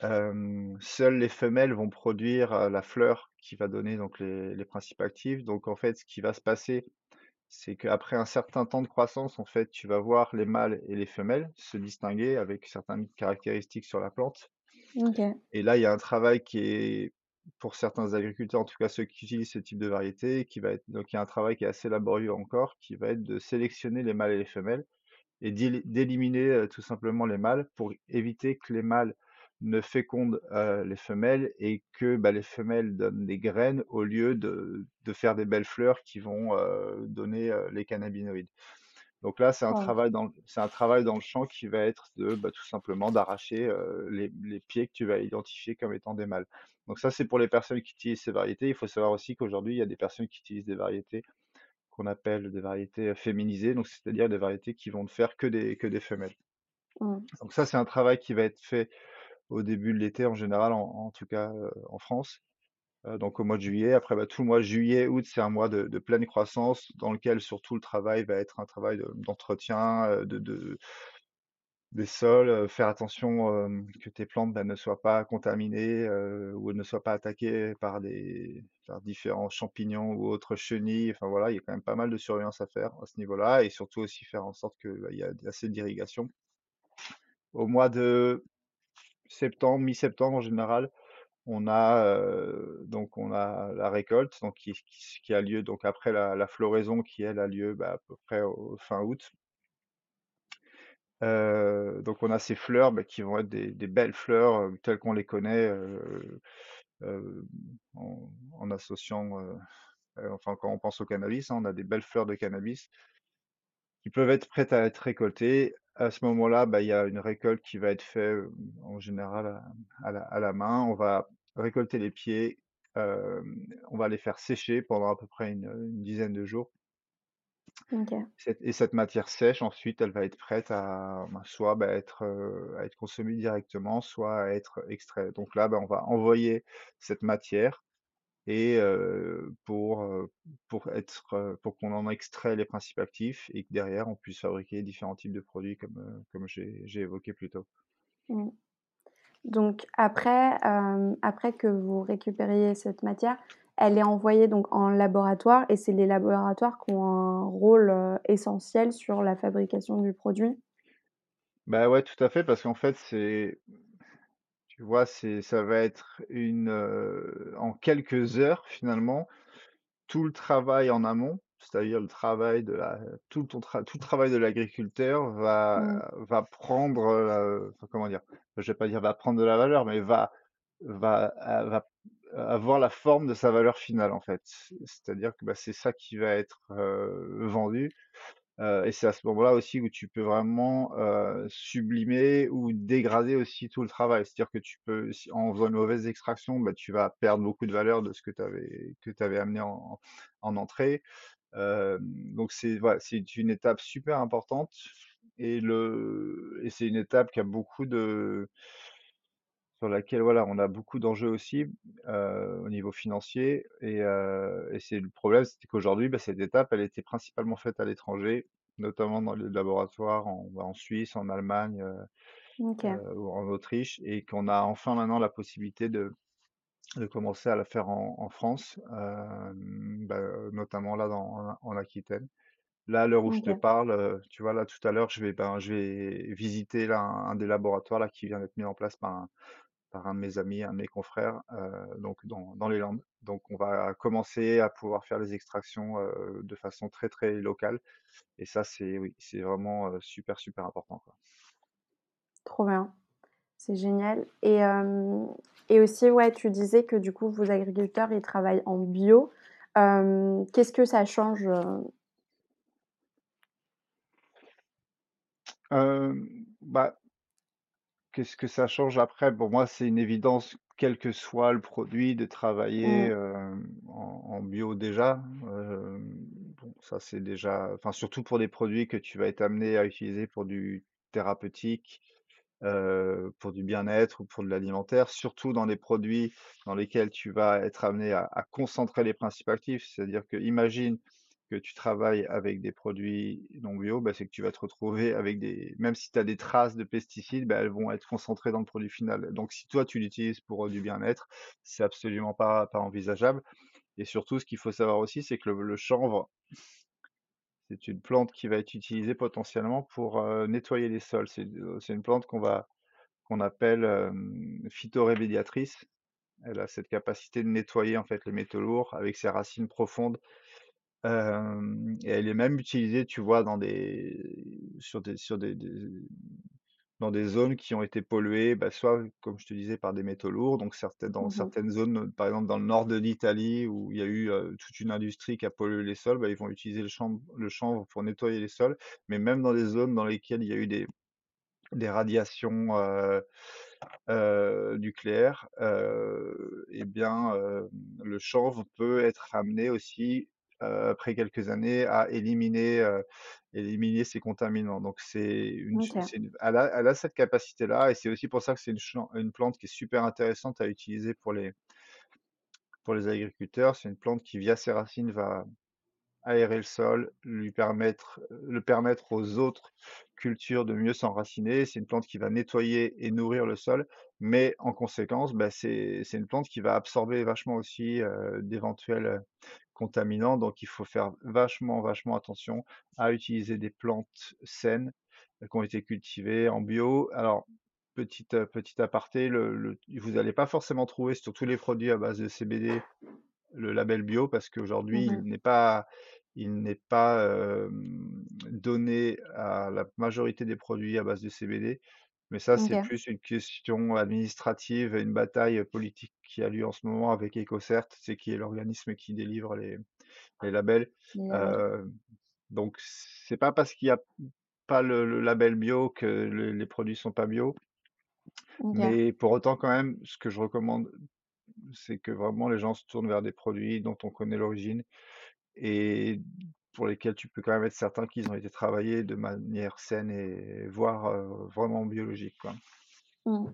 Hem, seules les femelles vont produire, la fleur qui va donner donc les les principes actifs. Donc en fait, ce qui va se passer, c'est qu'après un certain temps de croissance, en fait, tu vas voir les mâles et les femelles se distinguer avec certaines caractéristiques sur la plante. Et là, il y a un travail qui est pour certains agriculteurs, en tout cas ceux qui utilisent ce type de variété, qui va être donc il y a un travail qui est assez laborieux encore, qui va être de sélectionner les mâles et les femelles et d'éliminer, tout simplement les mâles pour éviter que les mâles ne fécondent, les femelles et que, bah, les femelles donnent des graines au lieu de faire des belles fleurs qui vont, donner, les cannabinoïdes. Donc là, c'est un travail dans le c'est un travail dans le champ qui va être de, bah, tout simplement d'arracher, les les pieds que tu vas identifier comme étant des mâles. Donc ça, c'est pour les personnes qui utilisent ces variétés. Il faut savoir aussi qu'aujourd'hui, il y a des personnes qui utilisent des variétés qu'on appelle des variétés, féminisées, donc c'est-à-dire des variétés qui vont ne faire que des que des femelles. Donc ça, c'est un travail qui va être fait au début de l'été en général, en en tout cas, en France. Heu, donc au mois de juillet. Après, bah, tout le mois juillet, août, c'est un mois de pleine croissance dans lequel surtout le travail va être un travail de d'entretien, de des sols, faire attention, que tes plantes, bah, ne soient pas contaminées, ou ne soient pas attaquées par différents champignons ou autres chenilles. Enfin voilà, il y a quand même pas mal de surveillance à faire à ce niveau-là et surtout aussi faire en sorte que, bah, y a assez d'irrigation. Au mois de septembre, mi-septembre en général, on a, heu, donc on a la récolte donc qui a lieu donc après la floraison qui elle a lieu, bah, à peu près au fin août. Heu, donc on a ces fleurs, bah, qui vont être des belles fleurs, heu, telles qu'on les connaît, en associant, enfin quand on pense au cannabis, hein, on a des belles fleurs de cannabis qui peuvent être prêtes à être récoltées. À ce moment-là, bah, il y a une récolte qui va être fait, heu, en général à à la à la main. On va récolter les pieds, on va les faire sécher pendant à peu près une, une dizaine de jours. Cette et cette matière sèche ensuite, elle va être prête à, ben, soit, bah, être, à être consommée directement, soit à être extrait. Donc là, bah, on va envoyer cette matière et pour, pour être, pour qu'on en extrait les principes actifs et que derrière on puisse fabriquer différents types de produits comme, comme j'ai j'ai évoqué plus tôt.
Mmh. Donc après, hem, après que vous récupériez cette matière, elle est envoyée donc en laboratoire et c'est les laboratoires qui ont un rôle, heu, essentiel sur la fabrication du produit?
Bah, ouais, tout à fait, parce qu'en fait, c'est tu vois, c'est ça va être une, heu, en quelques heures finalement, tout le travail en amont, c'est-à-dire le travail de la tout ton tra tout le travail de l'agriculteur
Mmh.
va va prendre, enfin comment dire? Je vais pas dire va prendre de la valeur, mais va va a va avoir la forme de sa valeur finale en fait. C'est-à-dire que, bah, c'est ça qui va être, vendu et c'est à ce moment-là aussi où tu peux vraiment, sublimer ou dégrader aussi tout le travail. C'est-à-dire que tu peux si en faisant une mauvaise extraction, bah, tu vas perdre beaucoup de valeur de ce que tu avais que tu avais amené en en entrée. Donc c'est voilà, c'est une étape super importante et le et c'est une étape qui a beaucoup de sur laquelle, voilà, on a beaucoup d'enjeux aussi, au niveau financier et et c'est le problème, c'était qu'aujourd'hui, bah, cette étape, elle était principalement faite à l'étranger, notamment dans les laboratoires en, bah, en Suisse, en Allemagne,
OK,
ou en Autriche et qu'on a enfin maintenant la possibilité de de commencer à la faire en en France, bah, notamment là dans en en Aquitaine. Là, à l'heure où je te parle, tu vois, là, tout à l'heure, je vais, ben, je vais visiter là un un des laboratoires là qui vient d'être mis en place par un par un de mes amis, un de mes confrères, donc dans dans les Landes. Donc on va commencer à pouvoir faire les extractions, de façon très, très locale et ça, c'est oui, c'est vraiment, super, super important, quoi.
trop bien, c'est génial et hem et aussi, ouais, tu disais que du coup, vos agriculteurs, ils travaillent en bio. Hem, qu'est-ce que ça change, heu?
Hem, bah, qu'est-ce que ça change après? Pour moi, c'est une évidence, quel que soit le produit, de travailler,
Mmh,
en en bio déjà. Bon, ça, c'est déjà enfin, surtout pour des produits que tu vas être amené à utiliser pour du thérapeutique, pour du bien-être ou pour de l'alimentaire, surtout dans des produits dans lesquels tu vas être amené à concentrer les principes actifs. C'est-à-dire que imagine que tu travailles avec des produits non bio, bah, c'est que tu vas te retrouver avec des même si tu as des traces de pesticides, bah, elles vont être concentrées dans le produit final. Donc si toi tu l'utilises pour, du bien-être, c'est absolument pas envisageable et surtout ce qu'il faut savoir aussi, c'est que le chanvre, c'est une plante qui va être utilisée potentiellement pour, heu, nettoyer les sols. C'est, c'est une plante qu'on appelle, hem, phytorémédiatrice. Elle a cette capacité de nettoyer, en fait, les métaux lourds avec ses racines profondes. Et elle est même utilisée, tu vois, dans des sur des dans des zones qui ont été polluées, bah, soit, comme je te disais, par des métaux lourds, donc certaines dans
mmh
certaines zones, euh, par exemple dans le nord de l'Italie où il y a eu, toute une industrie qui a pollué les sols, bah, ils vont utiliser le chanvre le chanvre pour nettoyer les sols. Mais même dans des zones dans lesquelles il y a eu des des radiations, nucléaires, et bien, le chanvre peut être amené aussi, heu, après quelques années à éliminer, heu, éliminer ces contaminants. Donc c'est une ch
OK.
c'est une elle a elle a cette capacité-là et c'est aussi pour ça que c'est une chan une plante qui est super intéressante à utiliser pour les pour les agriculteurs. C'est une plante qui, via ses racines, va aérer le sol, lui permettre le permettre aux autres cultures de mieux s'enraciner. C'est une plante qui va nettoyer et nourrir le sol, mais en conséquence, bah, c'est c'est une plante qui va absorber vachement aussi, heu, d'éventuels, heu, contaminants. Donc il faut faire vachement, vachement attention à utiliser des plantes saines, heu, qui ont été cultivées en bio. Alors petit aparté, le le vous allez pas forcément trouver sur tous les produits à base de CBD le label bio parce qu'aujourd'hui,
Mmh
il
mh.
n'est pas il n'est pas, hem, donné à la majorité des produits à base de CBD. Mais ça, c'est
OK.
plus une question administrative et une bataille, politique qui a lieu en ce moment avec EcoCert, c'est qui est l'organisme qui délivre les les labels.
Labels.
Heu, donc c'est pas parce qu'il y a pas le le label bio que le les produits sont pas bio.
OK.
Mais pour autant quand même, ce que je recommande, c'est que vraiment les gens se tournent vers des produits dont on connaît l'origine et pour lesquels tu peux quand même être certain qu'ils ont été travaillés de manière saine et voire, vraiment biologique, quoi.
Mmh.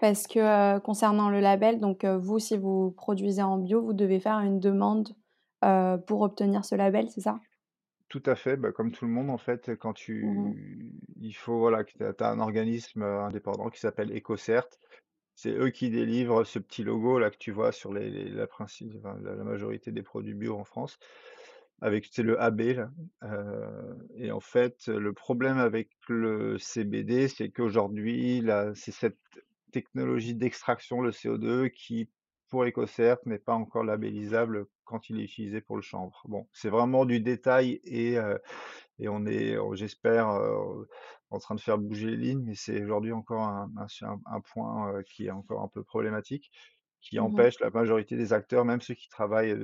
Parce que, concernant le label, donc, vous, si vous produisez en bio, vous devez faire une demande, pour obtenir ce label, c'est ça?
Tout à fait, bah, comme tout le monde en fait, quand
Mmh mh.
tu il faut voilà tu as un organisme, indépendant qui s'appelle EcoCert. C'est eux qui délivrent ce petit logo là que tu vois sur les les la princi enfin la la majorité des produits bio en France, avec le AB là, et en fait, le problème avec le CBD, c'est qu'aujourd'hui c'est cette technologie d'extraction, le CO2 qui, pour EcoCert, n'est pas encore labellisable quand il est utilisé pour le chanvre. Bon, c'est vraiment du détail et et on est, j'espère, en train de faire bouger les lignes, mais c'est aujourd'hui encore un un point, qui est encore un peu problématique, qui
Mmh mh.
empêche la majorité des acteurs, même ceux qui travaillent,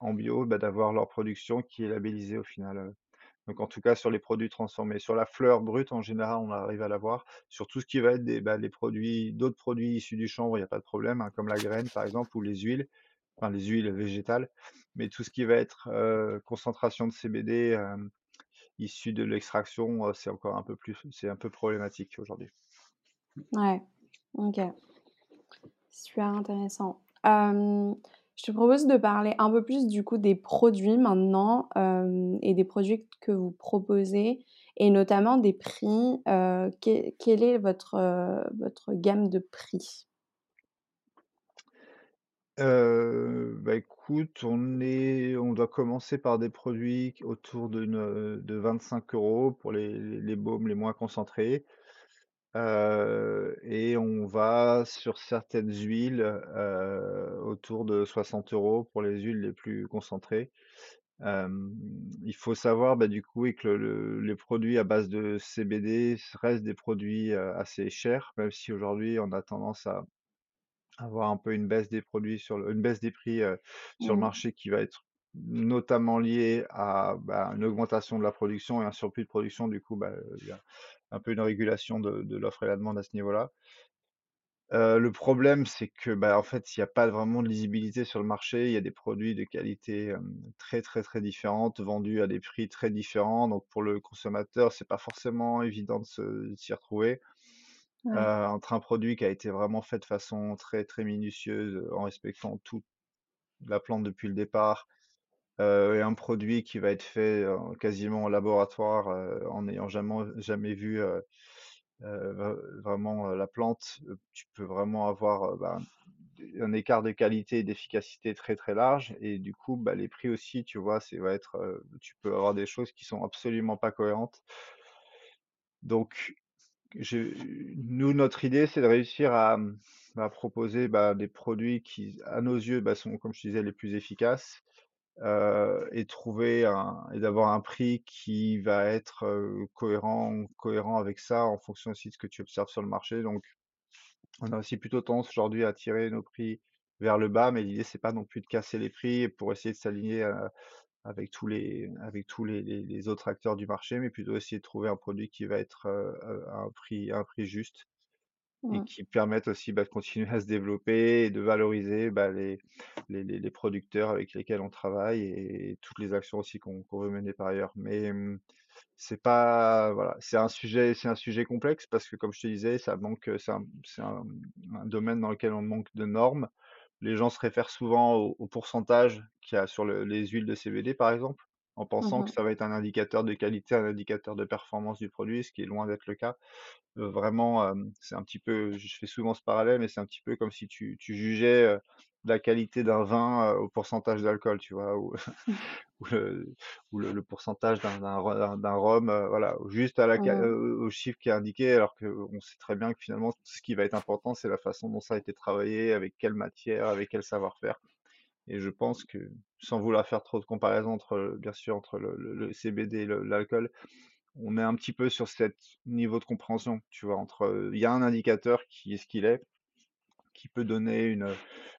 en bio, bah, d'avoir leur production qui est labellisée au final, donc en tout cas sur les produits transformés. Sur la fleur brute, en général, on arrive à l'avoir. Sur tout ce qui va être des, bah, les produits d'autres produits issus du chanvre, il y a pas de problème, hein, comme la graine par exemple ou les huiles, enfin les huiles végétales, mais tout ce qui va être, concentration de CBD, hem, issu de l'extraction, heu, c'est encore un peu plus c'est un peu problématique aujourd'hui.
Ouais, OK. Super intéressant. Je te propose de parler un peu plus du coup des produits maintenant, et des produits que vous proposez et notamment des prix, quelle est votre, votre gamme de prix?
Bah, écoute, on est on doit commencer par des produits autour de 25 € pour les les les baumes les moins concentrés, heu et on va sur certaines huiles, heu, autour de 60 € pour les huiles les plus concentrées. Hem, il faut savoir, bah, du coup, oui, que le les produits à base de CBD restent des produits, heu, assez chers, même si aujourd'hui on a tendance à avoir un peu une baisse des produits sur le une baisse des prix, heu, sur le
Mmh.
marché qui va être notamment liée à, bah, une augmentation de la production et un surplus de production. Du coup, bah, heu, il y a un peu une régulation de de l'offre et la demande à ce niveau-là. Le problème, c'est que, bah, en fait, il y a pas vraiment de lisibilité sur le marché. Il y a des produits de qualité, très, très, très différentes, vendus à des prix très différents. Donc pour le consommateur, c'est pas forcément évident de s'y retrouver. Entre un produit qui a été vraiment fait de façon très, très minutieuse, en respectant toute la plante depuis le départ, heu et un produit qui va être fait, heu, quasiment en laboratoire, heu, en n'ayant jamais jamais vu, vraiment, la plante, tu peux vraiment avoir, bah, un écart de qualité et d'efficacité très, très large et du coup, bah, les prix aussi, tu vois, va être, tu peux avoir des choses qui sont absolument pas cohérentes. Donc nous, notre idée, c'est de réussir à, proposer, bah, des produits qui, à nos yeux, sont, comme je disais, les plus efficaces, heu et trouver un et d'avoir un prix qui va être, heu, cohérent cohérent avec ça, en fonction aussi de ce que tu observes sur le marché. Donc on a aussi plutôt tendance aujourd'hui à tirer nos prix vers le bas, mais l'idée, c'est pas non plus de casser les prix pour essayer de s'aligner, heu, avec tous les avec tous les les autres acteurs du marché, mais plutôt essayer de trouver un produit qui va être, un prix à un prix juste et qui permette aussi, bah, de continuer à se développer et de valoriser, bah, les les les producteurs avec lesquels on travaille et toutes les actions aussi qu'on veut mener par ailleurs. Mais, mmh, c'est pas voilà, c'est un sujet c'est un sujet complexe parce que comme je te disais, ça manque, c'est un c'est un, un domaine dans lequel on manque de normes. Les gens se réfèrent souvent au au pourcentage qu'il y a sur le les huiles de CBD, par exemple. En pensant que
Mmh
ça va être un indicateur de qualité, un indicateur de performance du produit, ce qui est loin d'être le cas. Heu, vraiment, c'est un petit peu je fais souvent ce parallèle, mais c'est un petit peu comme si tu tu jugeais, la qualité d'un vin, au pourcentage d'alcool, tu vois? Ou ou le ou le le pourcentage d'un rhum, voilà, juste à la
Mmh
au chiffre qui est indiqué, alors qu'on sait très bien que finalement, ce qui va être important, c'est la façon dont ça a été travaillé, avec quelle matière, avec quel savoir-faire et je pense que, sans vouloir faire trop de comparaisons entre, heu, bien sûr, entre le CBD et l'alcool, on est un petit peu sur cet niveau de compréhension, tu vois? Entre, heu, il y a un indicateur qui est ce qu'il est, qui peut donner une,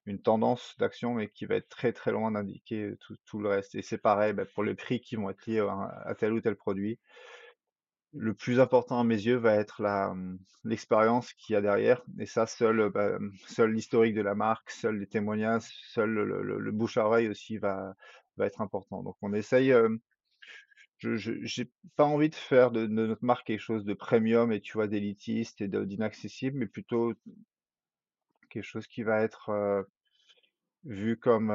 une tendance d'action, mais qui va être très, très loin d'indiquer tout tout le reste et c'est pareil, bah, pour les prix qui vont être liés à tel ou tel produit. Le plus important à mes yeux va être mmh, l'expérience qu'il y a derrière et ça seul, bah, mmh, seul l'historique de la marque, seuls les témoignages, seul le bouche à oreille aussi va être important. Donc on essaye, je j'ai pas envie de faire de notre marque quelque chose de premium et tu vois, d'élitiste et d'inaccessible, mais plutôt quelque chose qui va être, vu comme,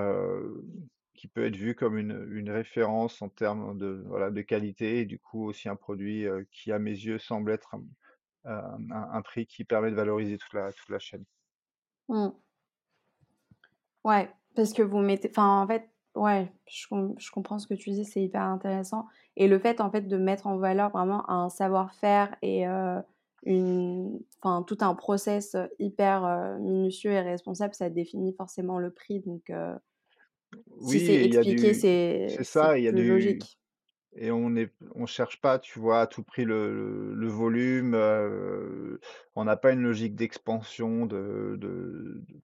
qui peut être vu comme une référence en termes de, voilà, de qualité et du coup aussi un produit, qui à mes yeux semble être un prix qui permet de valoriser toute la toute la chaîne.
Mmh. Ouais, parce que vous mettez enfin, en fait, ouais, je com je comprends ce que tu dis, c'est hyper intéressant et le fait, en fait, de mettre en valeur vraiment un savoir-faire et une enfin, tout un process, hyper, minutieux et responsable, ça définit forcément le prix donc si
Oui
c'est
et il y a
expliqué,
du
c'est
c'est
c'est
ça, il y a
plus
du
logique.
Et on est on cherche pas, tu vois, à tout prix le le le volume, on n'a pas une logique d'expansion de de de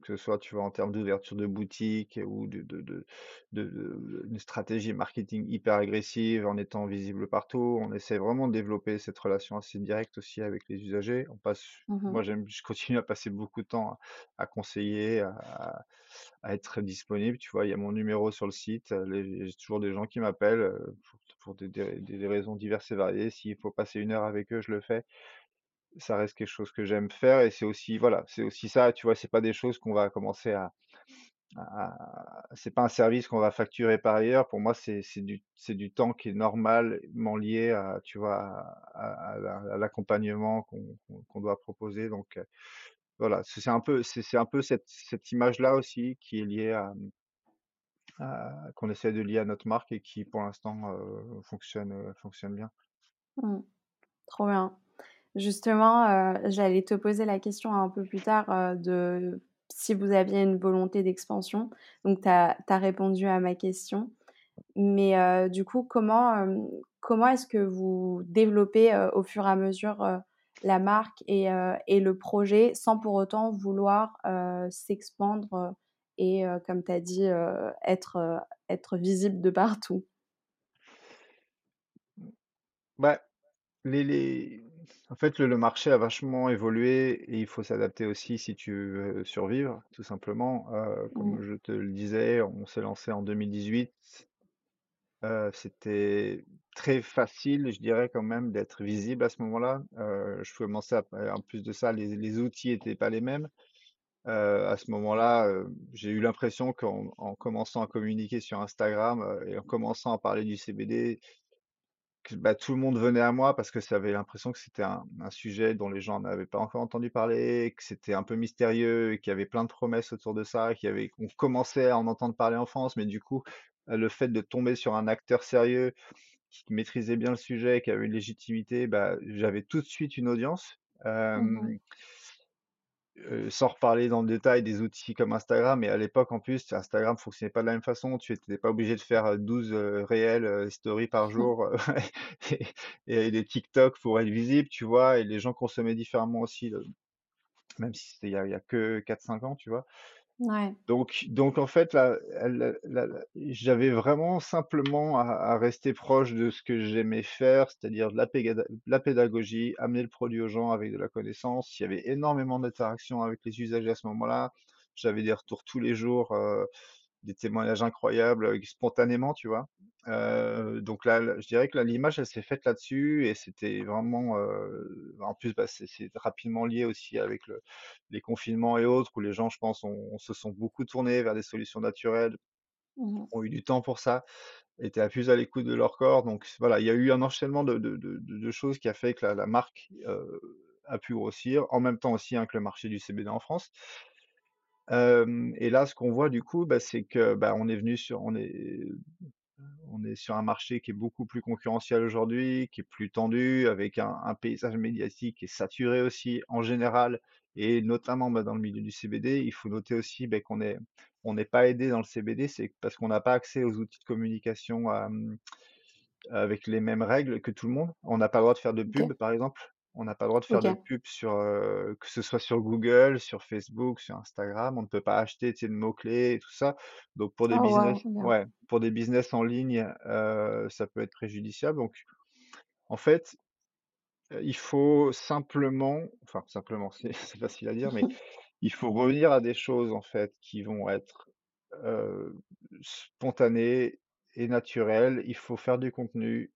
que ce soit, tu vois, en termes d'ouverture de boutique ou de de de de de une stratégie marketing hyper agressive en étant visible partout. On essaie vraiment de développer cette relation assez directe aussi avec les usagers. On passe
Mmh mh.
moi j'aime je continue à passer beaucoup de temps à à conseiller, à à être disponible, tu vois? Il y a mon numéro sur le site, les j'ai toujours des gens qui m'appellent, heu, pour pour des des des raisons diverses et variées. S'il faut passer une heure avec eux, je le fais. Ça reste quelque chose que j'aime faire et c'est aussi voilà, c'est aussi ça, tu vois? C'est pas des choses qu'on va commencer à à c'est pas un service qu'on va facturer par ailleurs. Pour moi, c'est du c'est du temps qui est normalement lié à, tu vois? À à à la à l'accompagnement qu'on qu'on doit proposer donc heu, voilà, c'est un peu c'est un peu cette cette image-là aussi qui est liée à, qu'on essaie de lier à notre marque et qui pour l'instant, heu, fonctionne, heu, fonctionne bien.
Mmh. Trop bien. Justement, heu, j'allais te poser la question un peu plus tard, heu, de si vous aviez une volonté d'expansion. Donc tu as répondu à ma question. Mais, heu, du coup, comment, comment est-ce que vous développez, au fur et à mesure, la marque et et le projet sans pour autant vouloir, s'expandre, et comme tu as dit, être, être visible de partout?
Bah, les les en fait, le le marché a vachement évolué et il faut s'adapter aussi si tu veux survivre, tout simplement. Heu,
Mmh.
comme je te le disais, on s'est lancé en 2018. Heu, c'était très facile, je dirais quand même, d'être visible à ce moment-là. Heu, je commençais à en plus de ça, les les outils étaient pas les mêmes. À ce moment-là, j'ai eu l'impression qu'en en commençant à communiquer sur Instagram, et en commençant à parler du CBD, que, bah, tout le monde venait à moi parce que ça avait l'impression que c'était un un sujet dont les gens n'avaient pas encore entendu parler, que c'était un peu mystérieux et qu'il y avait plein de promesses autour de ça, qu'il y avait qu'on commençait à en entendre parler en France, mais du coup, le fait de tomber sur un acteur sérieux qui maîtrisait bien le sujet, qui avait une légitimité, bah, j'avais tout de suite une audience.
Mmh
Heu, sans reparler dans le détail des outils comme Instagram, mais à l'époque, en plus, Instagram fonctionnait pas de la même façon. Tu étais pas obligé de faire, heu, 12, heu, réels, heu, stories par jour, heu, et et des TikTok pour être visible, tu vois? Et les gens consommaient différemment aussi, le même si c'était il y y a que quatre cinq ans, tu vois? Donc donc en fait, la j'avais vraiment simplement à rester proche de ce que j'aimais faire, c'est-à-dire de la pédagogie, amener le produit aux gens avec de la connaissance. Il y avait énormément d'interactions avec les usagers à ce moment-là. J'avais des retours tous les jours, heu, des témoignages incroyables, spontanément, tu vois? Donc là, je dirais que l'image, elle s'est faite là-dessus et c'était vraiment, en plus, bah, c'est c'est rapidement lié aussi avec le les confinements et autres où les gens, je pense, ont se sont beaucoup tournés vers des solutions naturelles
Mmh
ont eu du temps pour ça, étaient plus à l'écoute de leur corps. Donc voilà, il y a eu un enchaînement de de de de de choses qui a fait que la la marque, a pu grossir. En même temps aussi, hein, que le marché du CBD en France. Et là, ce qu'on voit du coup, bah, c'est que, bah, on est venu sur on est on est sur un marché qui est beaucoup plus concurrentiel aujourd'hui, qui est plus tendu, avec un un paysage médiatique qui est saturé aussi en général et notamment, bah, dans le milieu du CBD. Il faut noter aussi, qu'on est on n'est pas aidé dans le CBD, c'est parce qu'on n'a pas accès aux outils de communication, avec les mêmes règles que tout le monde. On n'a pas le droit de faire de pub, par exemple. On n'a pas le droit de faire de pub sur, que ce soit sur Google, sur Facebook, sur Instagram. On ne peut pas acheter, tu sais, de mots-clés et tout ça. Donc pour des
Oh
business ouais, pour des business en ligne, ça peut être préjudiciable. Donc en fait, il faut simplement enfin simplement, c'est facile à dire, mais il faut revenir à des choses, en fait, qui vont être, spontanées et naturelles. Il faut faire du contenu,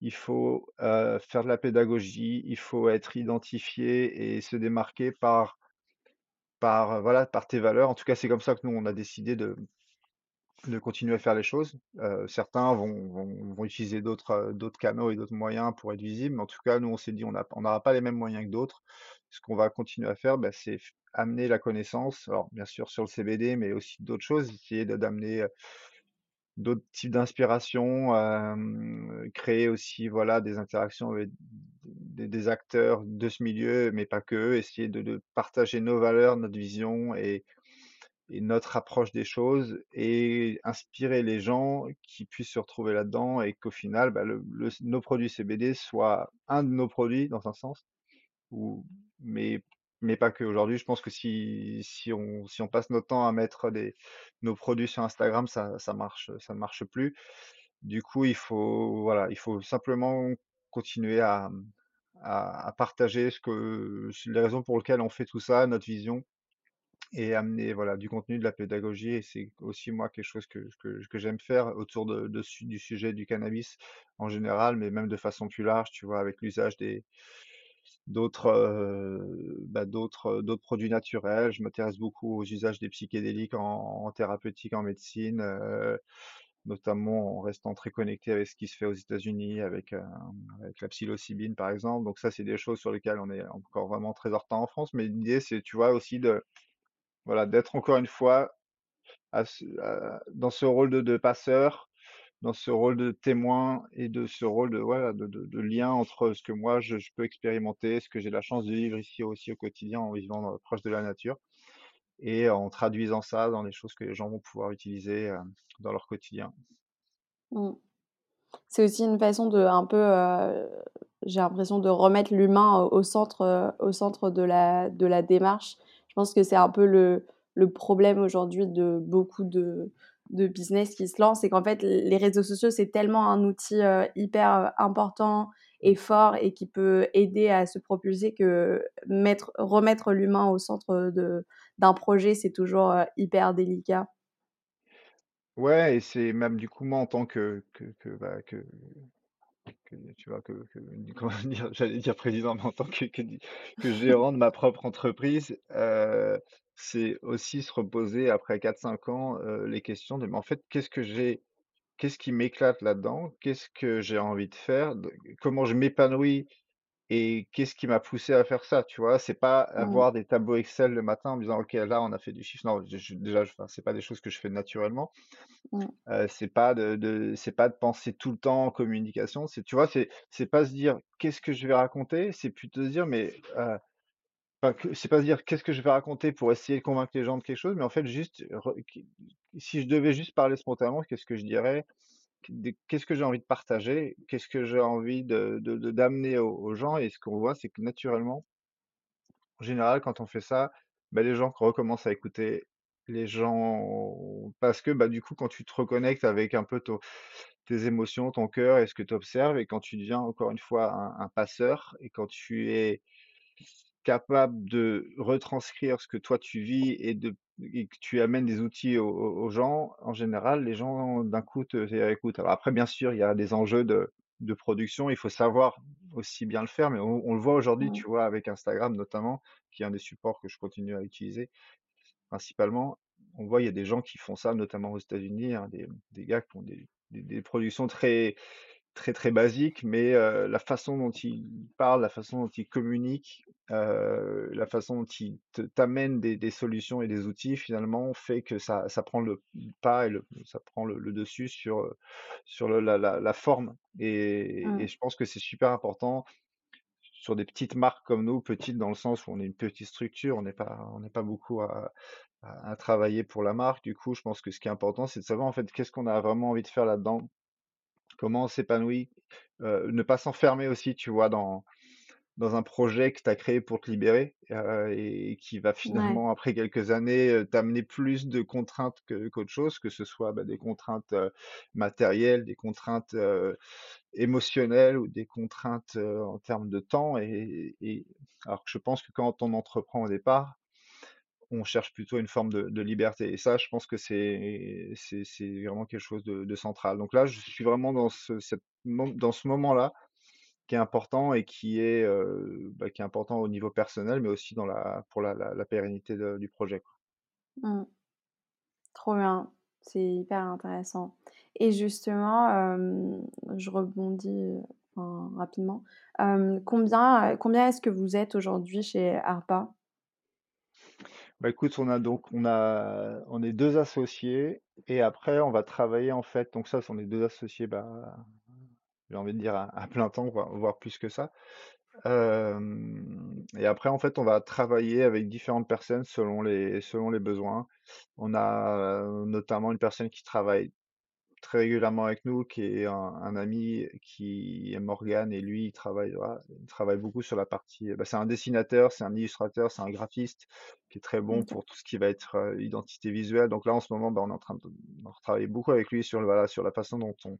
il faut, faire de la pédagogie, il faut être identifié et se démarquer par par, voilà, par tes valeurs. En tout cas, c'est comme ça que nous, on a décidé de continuer à faire les choses. Certains vont utiliser d'autres, canaux et d'autres moyens pour être visibles, mais en tout cas, nous, on s'est dit: «On n'a on n'aura pas les mêmes moyens que d'autres». Ce qu'on va continuer à faire, bah, c'est amener la connaissance, bien sûr sur le CBD, mais aussi d'autres choses, essayer d'amener, d'autres types d'inspiration, créer aussi, voilà, des interactions avec des acteurs de ce milieu, mais pas que. Essayer de partager nos valeurs, notre vision et notre approche des choses et inspirer les gens qui puissent se retrouver là-dedans et qu'au final, bah, nos produits CBD soient un de nos produits dans un sens ou mais mais pas que. Aujourd'hui, je pense que si si on si on passe notre temps à mettre des nos produits sur Instagram, ça ça marche, ça ne marche plus. Du coup, il faut voilà, il faut simplement continuer à, à partager ce que les raisons pour lesquelles on fait tout ça, notre vision et amener, voilà, du contenu, de la pédagogie c'est aussi moi quelque chose que que j'aime faire autour de de du sujet du cannabis en général, mais même de façon plus large, tu vois? Avec l'usage des d'autres, heu, bah, d'autres, d'autres produits naturels. Je m'intéresse beaucoup aux usages des psychédéliques en thérapeutique, en médecine, heu, notamment en restant très connecté avec ce qui se fait aux États-Unis avec, hem, avec la psilocybine, par exemple. Donc ça, c'est des choses sur lesquelles on est encore vraiment très en retard en France, mais l'idée, c'est, tu vois, aussi de voilà, d'être encore une fois dans ce rôle de passeur, dans ce rôle de témoin et de ce rôle de voilà, de de lien entre ce que moi je peux expérimenter, ce que j'ai la chance de vivre ici aussi au quotidien en vivant, heu, proche de la nature et en traduisant ça dans les choses que les gens vont pouvoir utiliser, heu, dans leur quotidien.
Mmh. C'est aussi une façon de un peu, heu, j'ai l'impression de remettre l'humain au centre, au centre de la de la démarche. Je pense que c'est un peu le le problème aujourd'hui de beaucoup de de business qui se lancent, c'est qu'en fait les réseaux sociaux, c'est tellement un outil, heu, hyper, heu, important et
Mmh.
fort et qui peut aider à se propulser que mettre remettre l'humain au centre, de d'un projet, c'est toujours, hyper délicat.
Ouais et c'est même du coup moi en tant que que que, bah, que tu vois, que comment dire? J'allais dire président, mais en tant que que que gérant de ma propre entreprise, heu, c'est aussi se reposer après quatre cinq ans, heu, les questions de: «Mais en fait, qu'est-ce que j'ai qu'est-ce qui m'éclate là-dedans? Qu'est-ce que j'ai envie de faire? Comment je m'épanouis et qu'est-ce qui m'a poussé à faire ça?» tu vois? C'est pas
Mmh,
avoir des tableaux Excel le matin en me disant: «OK, là, on a fait du chiffre». Non, je je déjà, enfin, c'est pas des choses que je fais naturellement.
mmh,
Heu, c'est pas de de c'est pas de penser tout le temps en communication, c'est tu vois, c'est c'est pas se dire: «Qu'est-ce que je vais raconter?» c'est plutôt se dire: «Mais» heu, enfin que c'est pas se dire: «Qu'est-ce que je vais raconter pour essayer de convaincre les gens de quelque chose?» mais en fait juste re si je devais juste parler spontanément, qu'est-ce que je dirais? Qu'est-ce que j'ai envie de partager? Qu'est-ce que j'ai envie de d'amener aux gens? Et ce qu'on voit, c'est que naturellement, en général, quand on fait ça, bah, les gens recommencent à écouter, les gens parce que, bah, du coup, quand tu te reconnectes avec un peu tes émotions, ton cœur et ce que tu observes et quand tu deviens encore une fois un passeur et quand tu es capable de retranscrire ce que toi tu vis et de et que tu amènes des outils aux gens, en général, les gens d'un coup te te réécoutent. Alors après, bien sûr, il y a des enjeux de de production, il faut savoir aussi bien le faire, mais on on le voit aujourd'hui,
mmh,
tu vois, avec Instagram notamment, qui est un des supports que je continue à utiliser principalement. on voit, il y a des gens qui font ça, notamment aux États-Unis, hein, des des gars qui ont des des des productions très très, très basiques, mais la façon dont ils parlent, la façon dont ils communiquent, heu, la façon dont ils te t'amènent des des solutions et des outils finalement fait que ça ça prend le pas et le ça prend le le dessus sur, sur le la la la forme et et
Mmh.
je pense que c'est super important sur des petites marques comme nous, petites dans le sens où on est une petite structure, on n'est pas on pas beaucoup à à à travailler pour la marque. Du coup, je pense que ce qui est important, c'est de savoir en fait qu'est-ce qu'on a vraiment envie de faire là-dedans, comment on s'épanouit, heu, ne pas s'enfermer aussi, tu vois, dans dans un projet que tu as créé pour te libérer, et qui va
Ouais.
finalement après quelques années, t'amener plus de contraintes que qu'autre chose, que ce soit, bah, des contraintes, matérielles, des contraintes, émotionnelles ou des contraintes, en termes de temps et et alors que je pense que quand on entreprend au départ, on cherche plutôt une forme de liberté et ça, je pense que c'est vraiment quelque chose de central. Donc là, je suis vraiment dans ce moment-là qui est important et qui est, heu, bah, qui est important au niveau personnel, mais aussi la pour la pérennité du projet.
Mmh. Trop bien, c'est hyper intéressant et justement, je rebondis, rapidement. Combien, combien est-ce que vous êtes aujourd'hui chez ARPA?
Bah, écoute, on est 2 associés et après on va travailler en fait donc ça, on est 2 associés, bah, j'ai envie de dire à plein temps, voire plus que ça. Et après en fait, on va travailler avec différentes personnes selon les selon les besoins. On a, notamment une personne qui travaille très régulièrement avec nous, qui est un un ami qui est Morgan et lui, il travaille, voilà, il travaille beaucoup sur la partie, bah, c'est un dessinateur, c'est un illustrateur, c'est un graphiste qui est très bon pour tout ce qui va être, identité visuelle. Donc là, en ce moment, bah, on est en train de on retravaille beaucoup avec lui sur le voilà, sur la façon dont on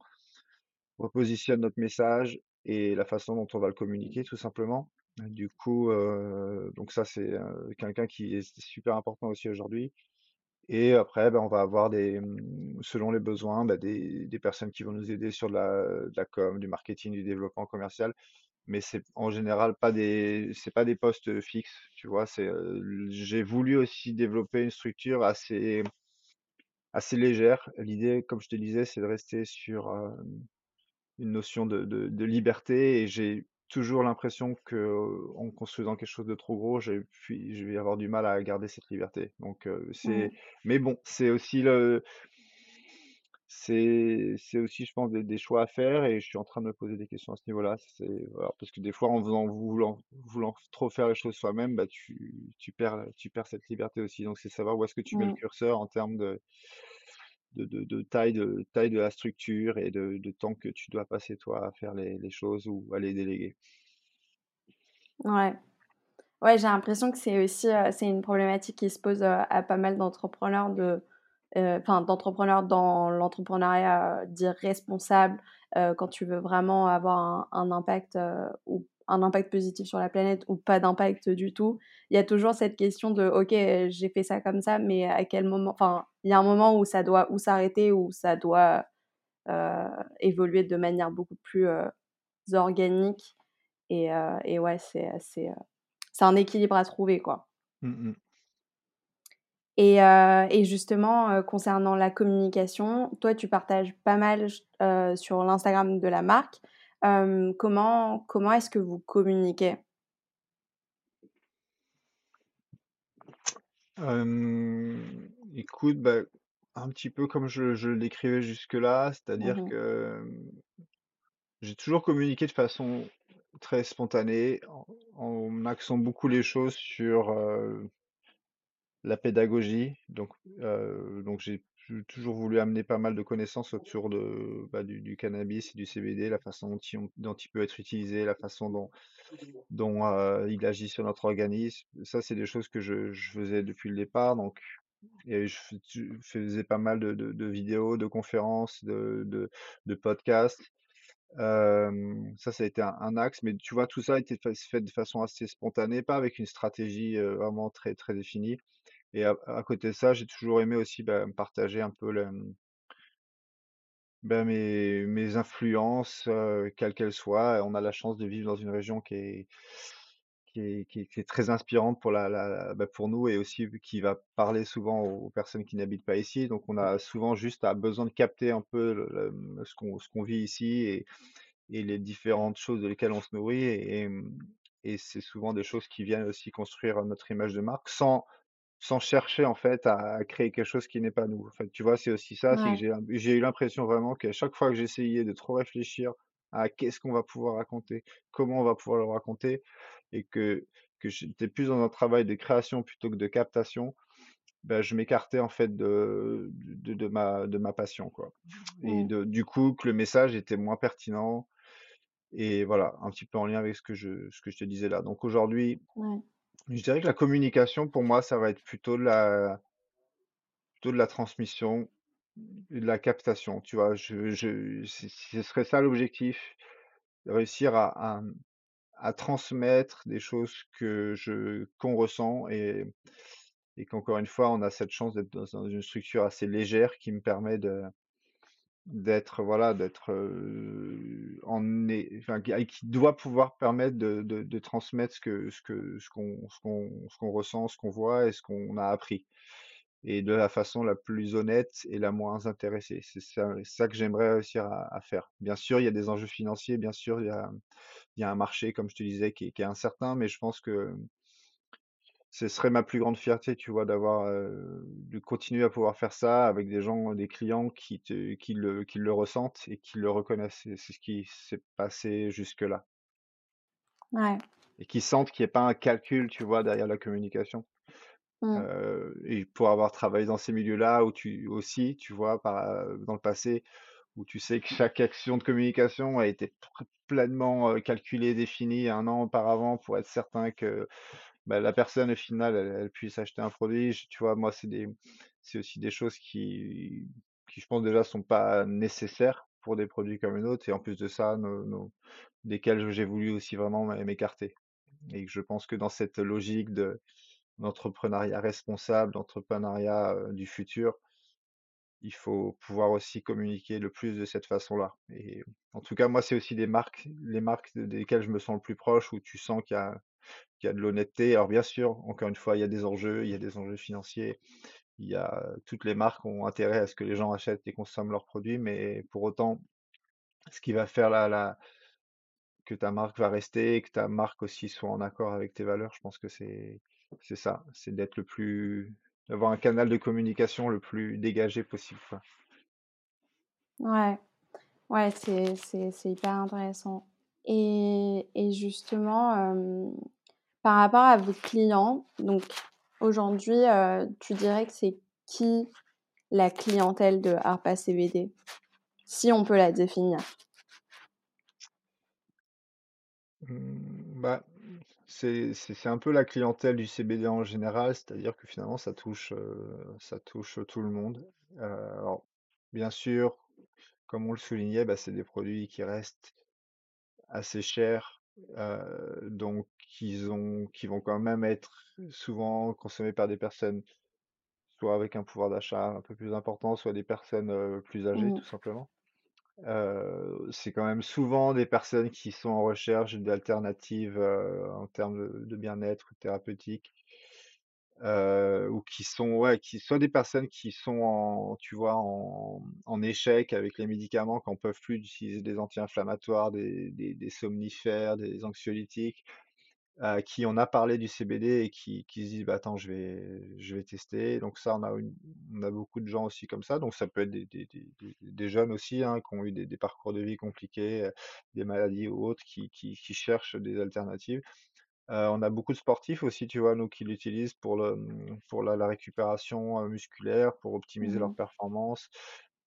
repositionne notre message et la façon dont on va le communiquer tout simplement. Du coup, donc ça c'est, quelqu'un qui est super important aussi aujourd'hui et après, bah, on va avoir des, mmh, selon les besoins, bah, des des personnes qui vont nous aider sur de la de la com, du marketing, du développement commercial. Mais c'est en général pas des c'est pas des postes, fixes, tu vois? C'est, j'ai voulu aussi développer une structure assez assez légère. L'idée, comme je te disais, c'est de rester sur, une notion de de de liberté et j'ai toujours l'impression qu'en construisant quelque chose de trop gros, j'ai puis je vais avoir du mal à garder cette liberté. Donc, c'est
Mmh.
mais bon, c'est aussi le c'est c'est aussi, je pense, des des choix à faire et je suis en train de me poser des questions à ce niveau-là. C'est voilà, parce que des fois, en faisant voulant voulant trop faire les choses soi-même, bah, tu tu perds tu perds cette liberté aussi. Donc c'est savoir où est-ce que tu mets le
Mmh.
curseur en termes de de de taille de taille de la structure et de de temps que tu dois passer toi à faire les les choses ou à les déléguer?
Ouais. Ouais, j'ai l'impression que c'est aussi, c'est une problématique qui se pose, à pas mal d'entrepreneurs de, enfin d'entrepreneurs dans l'entrepreneuriat, dit responsable, quand tu veux vraiment avoir un impact, ou un impact positif sur la planète ou pas d'impact du tout. Il y a toujours cette question de: «OK, j'ai fait ça comme ça, mais à quel moment?» enfin, il y a un moment où ça doit ou s'arrêter ou ça doit, heu, évoluer de manière beaucoup plus, heu, organique et heu et ouais, c'est heu, c'est un équilibre à trouver, quoi.
Mmh mh.
Et et justement, concernant la communication, toi, tu partages pas mal sur l'Instagram de la marque. Comment comment est-ce que vous communiquez?
Écoute, bah, un petit peu comme je je le décrivais jusque-là,
Mmh
c'est-à-dire
mh.
que, j'ai toujours communiqué de façon très spontanée, en en axant beaucoup les choses sur, la pédagogie. Donc, donc j'ai tou toujours voulu amener pas mal de connaissances autour de, bah, du du cannabis et du CBD, la façon dont il on dont il peut être utilisé, la façon dont dont, heu, il agit sur notre organisme. Ça, c'est des choses que je je faisais depuis le départ, donc et je fais tu faisais pas mal de de de vidéos, de conférences, de de de podcasts. Ça, ça a été un un axe, mais tu vois, tout ça a été fait fait de façon assez spontanée, pas avec une stratégie, vraiment très, très définie et à côté de ça, j'ai toujours aimé aussi, bah, partager un peu mmh, bah, mes influences, quelles qu'elles soient. On a la chance de vivre dans une région qui est très inspirante bah, pour nous et aussi qui va parler souvent aux personnes qui n'habitent pas ici. Donc on a souvent juste besoin de capter un peu mmh, ce qu'on vit ici et les différentes choses de lesquelles on se nourrit et et mmh et c'est souvent des choses qui viennent aussi construire notre image de marque sans sans chercher en fait à créer quelque chose qui n'est pas nous. En fait, tu vois, c'est aussi ça, c'est que
Ouais,
j'ai eu l'impression vraiment qu'à chaque fois que j'essayais de trop réfléchir à qu'est-ce qu'on va pouvoir raconter, comment on va pouvoir le raconter et que que j'étais plus dans un travail de création plutôt que de captation, bah, je m'écartais en fait de de de ma de ma passion, quoi et de du coup, que le message était moins pertinent et voilà, un petit peu en lien avec ce que je ce que je te disais là. Donc aujourd'hui,
ouais,
je dirais que la communication pour moi, ça va être plutôt de la plutôt de la transmission de la captation, tu vois? Ce serait ça l'objectif, réussir à à, transmettre des choses que je qu'on ressent et et qu'encore une fois, on a cette chance d'être dans une structure assez légère qui me permet de D'être voilà, d'être, en enfin qui doit pouvoir permettre de de transmettre ce que ce que ce qu'on ce qu'on ce qu'on ressent, ce qu'on voit et ce qu'on a appris et de la façon la plus honnête et la moins intéressée. C'est ça que j'aimerais réussir à faire. Bien sûr, il y a des enjeux financiers, bien sûr, il y a il y a un marché, comme je te disais, qui qui est incertain, mais je pense que ce serait ma plus grande fierté, tu vois, d'avoir, heu, de continuer à pouvoir faire ça avec des gens, des clients qui te qui le qui le ressentent et qui le reconnaissent. Et c'est ce qui s'est passé jusque-là
ouais,
et qui sentent qu'il y a pas un calcul, tu vois, derrière la communication.
mmh,
Heu et pour avoir travaillé dans ces milieux-là où tu aussi, tu vois, par, dans le passé, où tu sais que chaque action de communication a été pr pleinement, heu, calculée, définie un an auparavant pour être certain que Bah, la personne au final, elle puisse acheter un produit, tu vois? Moi, c'est aussi des choses qui je pense déjà sont pas nécessaires pour des produits comme les nôtres et en plus de ça, nos desquels j'ai voulu aussi vraiment m'é m'écarter. Et je pense que dans cette logique de d'entrepreneuriat responsable, d'entrepreneuriat, du futur, il faut pouvoir aussi communiquer le plus de cette façon-là. Et en tout cas, moi, c'est aussi des marques les marques de desquelles je me sens le plus proche, où tu sens qu'il y a qu'il y a de l'honnêteté. Alors bien sûr, encore une fois, il y a des enjeux, il y a des enjeux financiers, il y a toutes les marques ont intérêt à ce que les gens achètent et consomment leurs produits, mais pour autant, ce qui va faire que ta marque va rester et que ta marque aussi soit en accord avec tes valeurs, je pense que c'est c'est ça, c'est d'être le plus d'avoir un canal de communication le plus dégagé possible,
ouais, ouais, c'est hyper intéressant et justement, par rapport à vos clients, donc aujourd'hui, tu dirais que c'est qui la clientèle de Harpa CBD? Si on peut la définir?
Mmh, bah, c'est un peu la clientèle du CBD en général, c'est-à-dire que finalement ça touche, ça touche tout le monde. Heu, alors bien sûr, comme on le soulignait, bah, c'est des produits qui restent assez chers, donc ils ont qui vont quand même être souvent consommés par des personnes soit avec un pouvoir d'achat un peu plus important, soit des personnes, plus âgées
Mmh
tout simplement. C'est quand même souvent des personnes qui sont en recherche d'alternatives, en termes de de bien-être thérapeutique, ou qui sont ouais, qui soit des personnes qui sont en tu vois, en en échec avec les médicaments, qui en peuvent plus d'utiliser des anti-inflammatoires, des des somnifères, des anxiolytiques, à qui on a parlé du CBD et qui qui se disent: «Bah, attends, je vais je vais tester». Donc ça, on a on a beaucoup de gens aussi comme ça, donc ça peut être des des des jeunes aussi, hein, qui ont eu des parcours de vie compliqués, des maladies ou autres, qui qui cherchent des alternatives. Heu, on a beaucoup de sportifs aussi, tu vois, nous, qui l'utilisent pour le, mmh, pour la la récupération, heu, musculaire, pour optimiser leurs
Mmh
performances,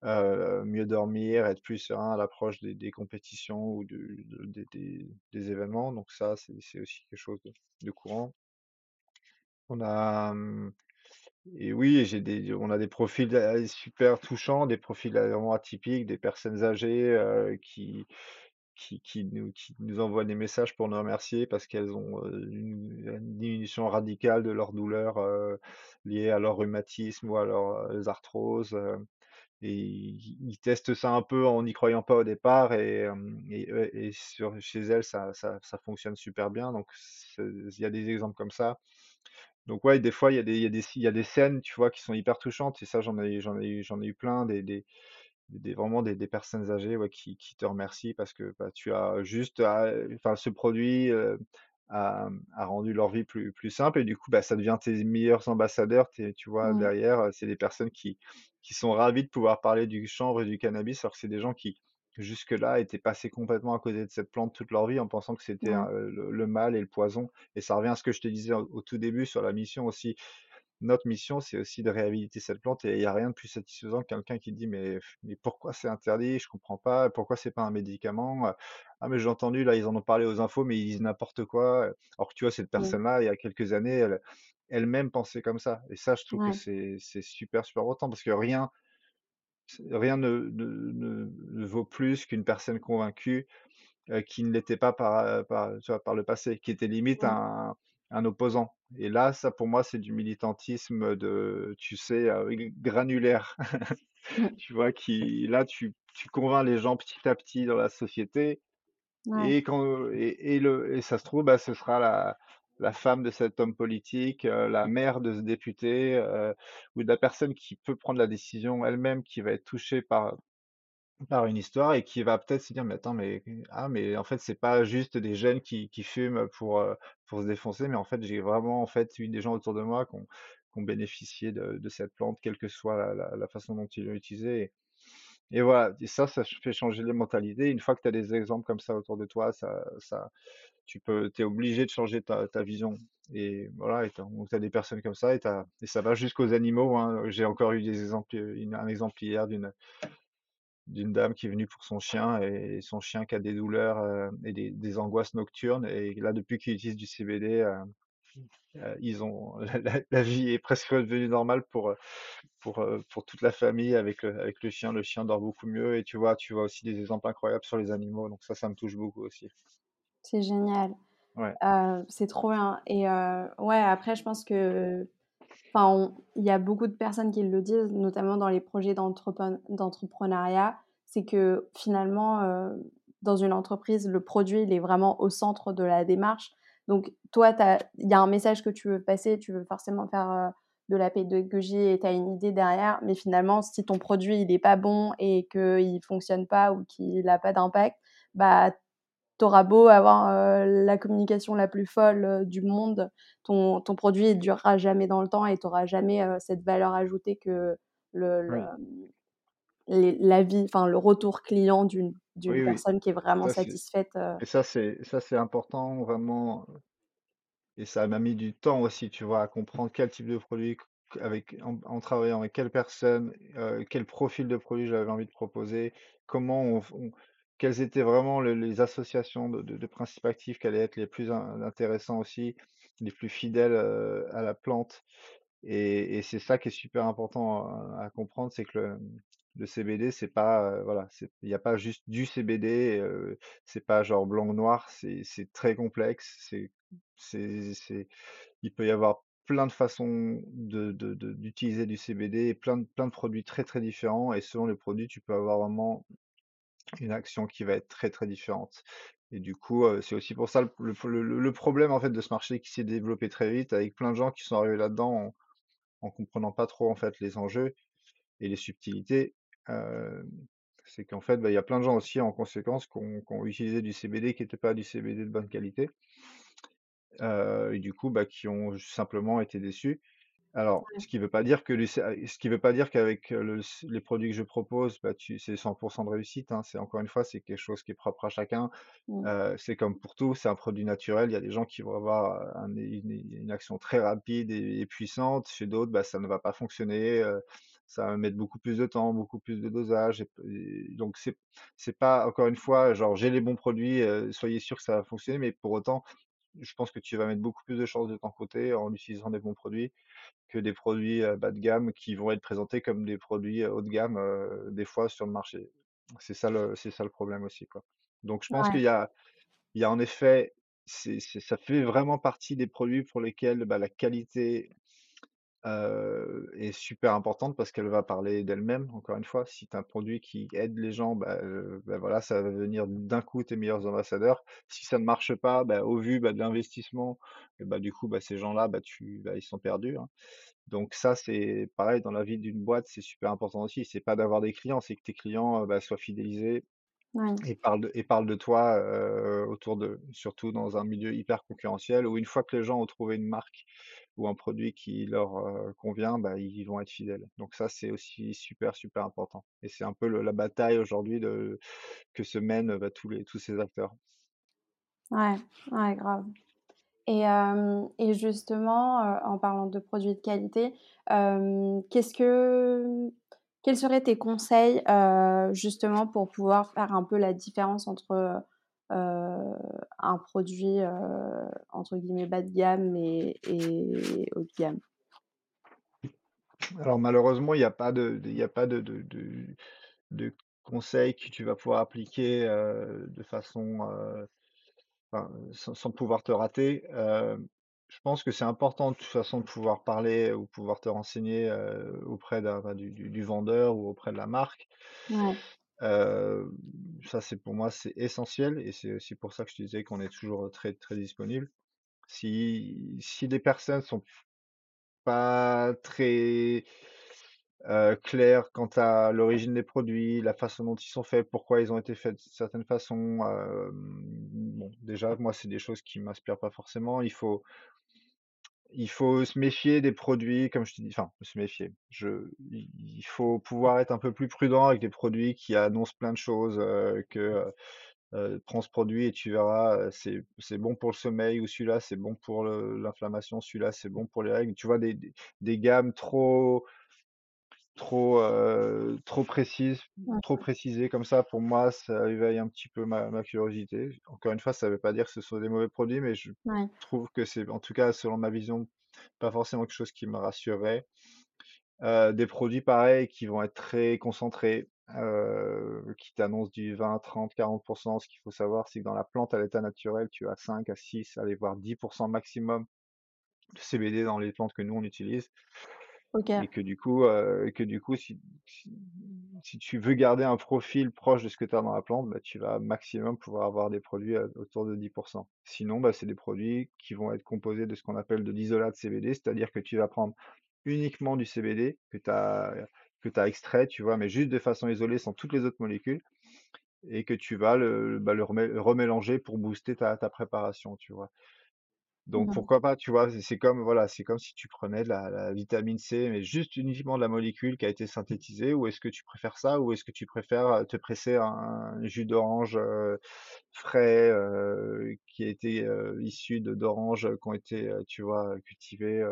heu, mieux dormir, être plus serein à l'approche des des compétitions ou du de des des des événements, donc ça, c'est c'est aussi quelque chose de de courant. On a, mmh et oui, j'ai des on a des profils, heu, super touchants, des profils, heu, vraiment atypiques, des personnes âgées, heu, qui qui nous envoient des messages pour nous remercier parce qu'elles ont, heu, une diminution radicale de leur douleur, heu, liée à leur rhumatisme ou à leurs, heu, arthroses, heu. et ils testent ça un peu en n'y croyant pas au départ et chez elles, ça fonctionne super bien donc il y a des exemples comme ça. Donc ouais, des fois, il y a des scènes, tu vois, qui sont hyper touchantes et ça, j'en ai eu plein des vraiment des des personnes âgées, ouais, qui qui te remercient parce que, bah, tu as juste à enfin, ce produit, heu, a, a rendu leur vie plus plus simple et du coup, bah, ça devient tes meilleurs ambassadeurs. Tu tu vois,
Mmh.
derrière, c'est des personnes qui qui sont ravies de pouvoir parler du chanvre et du cannabis, alors que c'est des gens qui, jusque-là, étaient passés complètement à côté de cette plante toute leur vie en pensant que c'était
Ouais.
le le mal et le poison et ça revient à ce que je te disais au au tout début sur la mission aussi. Notre mission, c'est aussi de réhabiliter cette plante et il y a rien de plus satisfaisant que quelqu'un qui dit: «Mais mais pourquoi c'est interdit? Je comprends pas. Pourquoi c'est pas un médicament? Heu, ah mais j'ai entendu là, ils en ont parlé aux infos, mais ils disent n'importe quoi», que tu vois, cette personne-là, il y a quelques années, elle elle-même pensait comme ça et ça, je trouve que c'est c'est super, super important parce que rien rien ne ne ne ne vaut plus qu'une personne convaincue heu, qui ne l'était pas par, heu, par, tu vois, par le passé, qui était limite un un opposant et là, ça pour moi, c'est du militantisme de, tu sais, heu, g granulaire.
Mmh.
Tu vois? Qui là, tu tu convaincs les gens petit à petit dans la société
Ouais.
et quand et et le et ça se trouve, bah, ce sera la la femme de cet homme politique, heu, la mère de ce député, heu, ou de la personne qui peut prendre la décision elle-même, qui va être touchée par par une histoire et qui va peut-être se dire: «Mais attends, mais ah mais en fait, c'est pas juste des jeunes qui qui fument pour, pour se défoncer, mais en fait, j'ai vraiment, en fait, eu des gens autour de moi qui ont bénéficié de cette plante, quelle que soit la façon dont ils l'ont utilisée» et voilà ça, ça fait changer les mentalités. Une fois que tu as des exemples comme ça autour de toi, ça ça tu peux tu es obligé de changer ta vision et voilà et tu donc tu as des personnes comme ça et et ça va jusqu'aux animaux, hein. J'ai encore eu des exemples, un exemple hier d'une d'une dame qui est venue pour son chien et son chien qui a des douleurs, heu et des des angoisses nocturnes et là, depuis qu'il utilise du CBD, heu heu, ils ont la vie est presque redevenue normale pour, pour, pour toute la famille avec, heu, avec le chien. Le chien dort beaucoup mieux et tu vois tu vois aussi des exemples incroyables sur les animaux, donc ça, ça me touche beaucoup aussi.
C'est génial.
Ouais,
c'est trop bien et ouais, après je pense que Enfin, il y a beaucoup de personnes qui le disent, notamment dans les projets d'entrepreneuriat, c'est que finalement, heu, dans une entreprise, le produit, il est vraiment au centre de la démarche. Donc toi, il y a un message que tu veux passer, tu veux forcément faire, heu, de la pédagogie et tu as une idée derrière, mais finalement, si ton produit, il est pas bon et qu'il fonctionne pas ou qu'il a pas d'impact, bah, tu auras beau avoir, heu, la communication la plus folle, heu, du monde, ton ton produit, il durera jamais dans le temps et tu auras jamais, heu, cette valeur ajoutée que le le,
oui,
les l'avis, enfin le retour client d'une
oui,
personne qui est vraiment
ça
satisfaite,
et ça c'est ça c'est important vraiment Et ça m'a mis du temps aussi, tu vois, à comprendre quel type de produit, avec en en travaillant avec quelle personne, quel profil de produit j'avais envie de proposer, comment on quelles étaient vraiment le les associations de principes actifs qui allaient être les plus in intéressants aussi, les plus fidèles, heu, à la plante. Et c'est ça qui est super important à comprendre, c'est que le, CBD, c'est pas, heu, voilà, il y a pas juste du CBD, heu, c'est pas genre blanc ou noir, c'est très complexe, c'est il peut y avoir plein de façons d'utiliser du CBD et plein de plein de produits très, très différents et selon le produit, tu peux avoir vraiment une action qui va être très, très différente. Et du coup, c'est aussi pour ça le problème en fait de ce marché qui s'est développé très vite avec plein de gens qui sont arrivés là-dedans en comprenant pas trop, en fait, les enjeux et les subtilités, c'est qu'en fait, bah, il y a plein de gens aussi, en conséquence, qui ont utilisé du CBD qui était pas du CBD de bonne qualité, et du coup, bah, qui ont simplement été déçus. Alors, ce qui veut pas dire que les ce qui veut pas dire qu'avec, heu, le c les produits que je propose, bah, tu c'est 100% de réussite, hein. C'est encore une fois, c'est quelque chose qui est propre à chacun.
mmh,
Heu, c'est comme pour tout, c'est un produit naturel. Il y a des gens qui vont avoir, heu, un une une action très rapide et et puissante. Chez d'autres, bah, ça ne va pas fonctionner, heu, ça va mettre beaucoup plus de temps, beaucoup plus de dosage et p et donc c'est c'est pas encore une fois, genre: «J'ai les bons produits, heu, soyez sûrs que ça va fonctionner», mais pour autant, je pense que tu vas mettre beaucoup plus de chances de ton côté en utilisant des bons produits que des produits, bas de gamme qui vont être présentés comme des produits, haut de gamme, des fois sur le marché. C'est ça le c'est ça le problème aussi, quoi. Donc je pense
ouais,
qu'il y a il y a en effet, c'est c'est ça fait vraiment partie des produits pour lesquels, bah, la qualité, est super importante parce qu'elle va parler d'elle-même, encore une fois. Si tu as un produit qui aide les gens, bah, bah, voilà, ça va devenir d'un coup tes meilleurs ambassadeurs. Si ça ne marche pas, bah, au vu, de l'investissement bah, du coup, ces gens-là, ils sont perdus, hein. Donc ça, c'est pareil dans la vie d'une boîte, c'est super important aussi. C'est pas d'avoir des clients, c'est que tes clients, soient fidélisés Et parlent de et parlent de toi, autour d'eux. Surtout dans un milieu hyper concurrentiel où une fois que les gens ont trouvé une marque ou un produit qui leur, convient, bah, ils vont être fidèles. Donc ça, c'est aussi super, super important et c'est un peu le la bataille aujourd'hui de que se mènent, bah, tous les tous ces acteurs.
ouais, ouais, grave. Et et justement, en parlant de produits de qualité, qu'est-ce que quels seraient tes conseils, heu, justement pour pouvoir faire un peu la différence entre, heu un produit, heu, entre guillemets «bas de gamme» et haut de gamme?
Alors malheureusement, il y a pas de il a pas de de de conseils que tu vas pouvoir appliquer, de façon, sans pouvoir te rater. Je pense que c'est important de toute façon de pouvoir parler ou pouvoir te renseigner, heu, auprès d'un bah, du du du vendeur ou auprès de la marque.
Ouais,
Heu, ça c'est pour moi, c'est essentiel et c'est aussi pour ça que je te disais qu'on est toujours, très, très disponible. Si si des personnes sont pas très heu, clair quant à l'origine des produits, la façon dont ils sont faits, pourquoi ils ont été faits de certaines façons, hem, déjà, moi, c'est des choses qui m'inspirent pas forcément. Il faut se méfier des produits, comme je te dis enfin, se méfier. Je il faut pouvoir être un peu plus prudent avec des produits qui annoncent plein de choses, que, «Prends ce produit et tu verras, c'est bon pour le sommeil» ou «Celui-là, c'est bon pour l'inflammation», «Celui-là, c'est bon pour les règles». Tu vois? Des gammes trop Trop, heu, trop précise trop précisé comme ça, pour moi, ça éveille un petit peu ma ma curiosité. Encore une fois, ça veut pas dire que ce sont des mauvais produits, mais je
ouais,
trouve que c'est, en tout cas, selon ma vision, pas forcément quelque chose qui me rassurerait. Heu, des produits pareils qui vont être très concentrés, heu, qui t'annoncent du 20-30-40% Ce qu'il faut savoir, c'est que dans la plante à l'état naturel, tu as 5 à 6, allez voir 10% maximum de CBD dans les plantes que nous on utilise. Et que du coup, que du coup, si tu veux garder un profil proche de ce que tu as dans la plante, bah, tu vas maximum pouvoir avoir des produits, heu, autour de 10 Sinon, bah, c'est des produits qui vont être composés de ce qu'on appelle de l'isolat de CBD, c'est-à-dire que tu vas prendre uniquement du CBD que tu as que tu extrait, tu vois? Mais juste de façon isolée, sans toutes les autres molécules et que tu vas le bah, remélanger pour booster ta ta préparation, tu vois? Donc
Mmh
pourquoi pas, tu vois? C'est comme voilà, c'est comme si tu prenais de la la vitamine C, mais juste uniquement de la molécule qui a été synthétisée ou est-ce que tu préfères ça? Ou est-ce que tu préfères, te presser un jus d'orange, frais, qui a été, heu, issu d'oranges, qui ont été, tu vois, cultivées,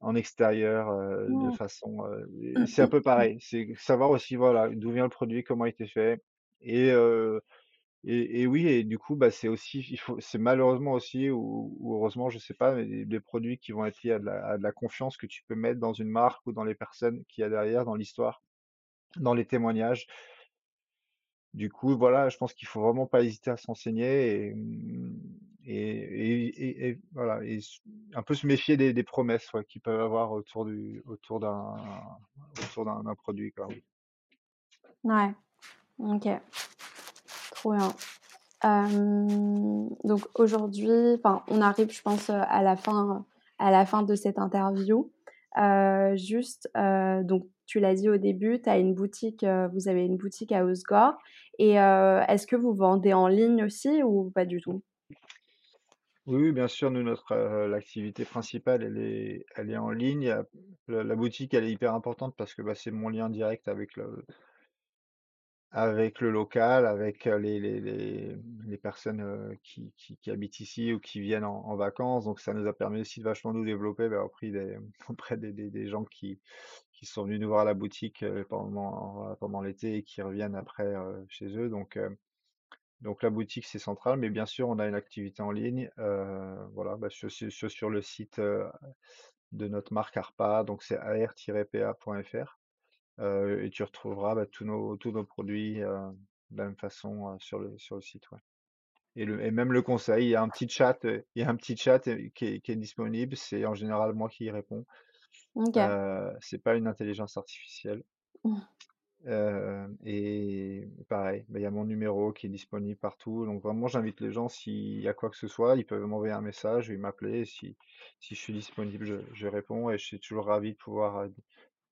en extérieur, de façon, heu et c'est un peu pareil. C'est savoir aussi, voilà, d'où vient le produit, comment il a été fait et et oui et du coup, bah, c'est aussi c'est malheureusement aussi ou heureusement, je sais pas, mais des produits qui vont être liés à de la confiance que tu peux mettre dans une marque ou dans les personnes qu'il y a derrière, dans l'histoire, dans les témoignages. Du coup, voilà, je pense qu'il faut vraiment pas hésiter à s'enseigner et mmh voilà un peu se méfier des promesses, ouais, qu'ils peuvent avoir autour du autour d'un autour d'un produit, quoi, oui.
Ouais, OK, Hem, donc aujourd'hui, on arrive, je pense, heu, à la fin à la fin de cette interview. Heu, juste, donc tu l'as dit au début, tu as une boutique, vous avez une boutique à Hossegor et est-ce que vous vendez en ligne aussi ou pas du tout?
Oui, bien sûr, nous, notre, heu, l'activité principale, elle est elle est en ligne. La boutique, elle est hyper importante parce que, bah, c'est mon lien direct avec le avec le local, avec, les personnes, qui habitent ici ou qui viennent en vacances. Donc ça nous a permis aussi de vachement nous développer, bah, auprès des auprès des gens qui sont venus nous voir à la boutique, pendant l'été et qui reviennent après, chez eux. Donc, la boutique, c'est central, mais bien sûr, on a une activité en ligne, voilà, bah, sur sur le site, de notre marque Arpa, donc c'est ar-pa.fr, et tu retrouveras, bah, tous nos tous nos produits, de la même façon, sur le sur le site, ouais et le et même le conseil. Il y a un petit chat, il y a un petit chat, qui est qui est disponible. C'est en général moi qui y réponds.
OK.
Heu, c'est pas une intelligence artificielle.
Mmh.
Et pareil, bah, il y a mon numéro qui est disponible partout. Donc vraiment, j'invite les gens, s'il y a quoi que ce soit, ils peuvent m'envoyer un message et m'appeler. Si si je suis disponible, je je réponds et je suis toujours ravi de pouvoir,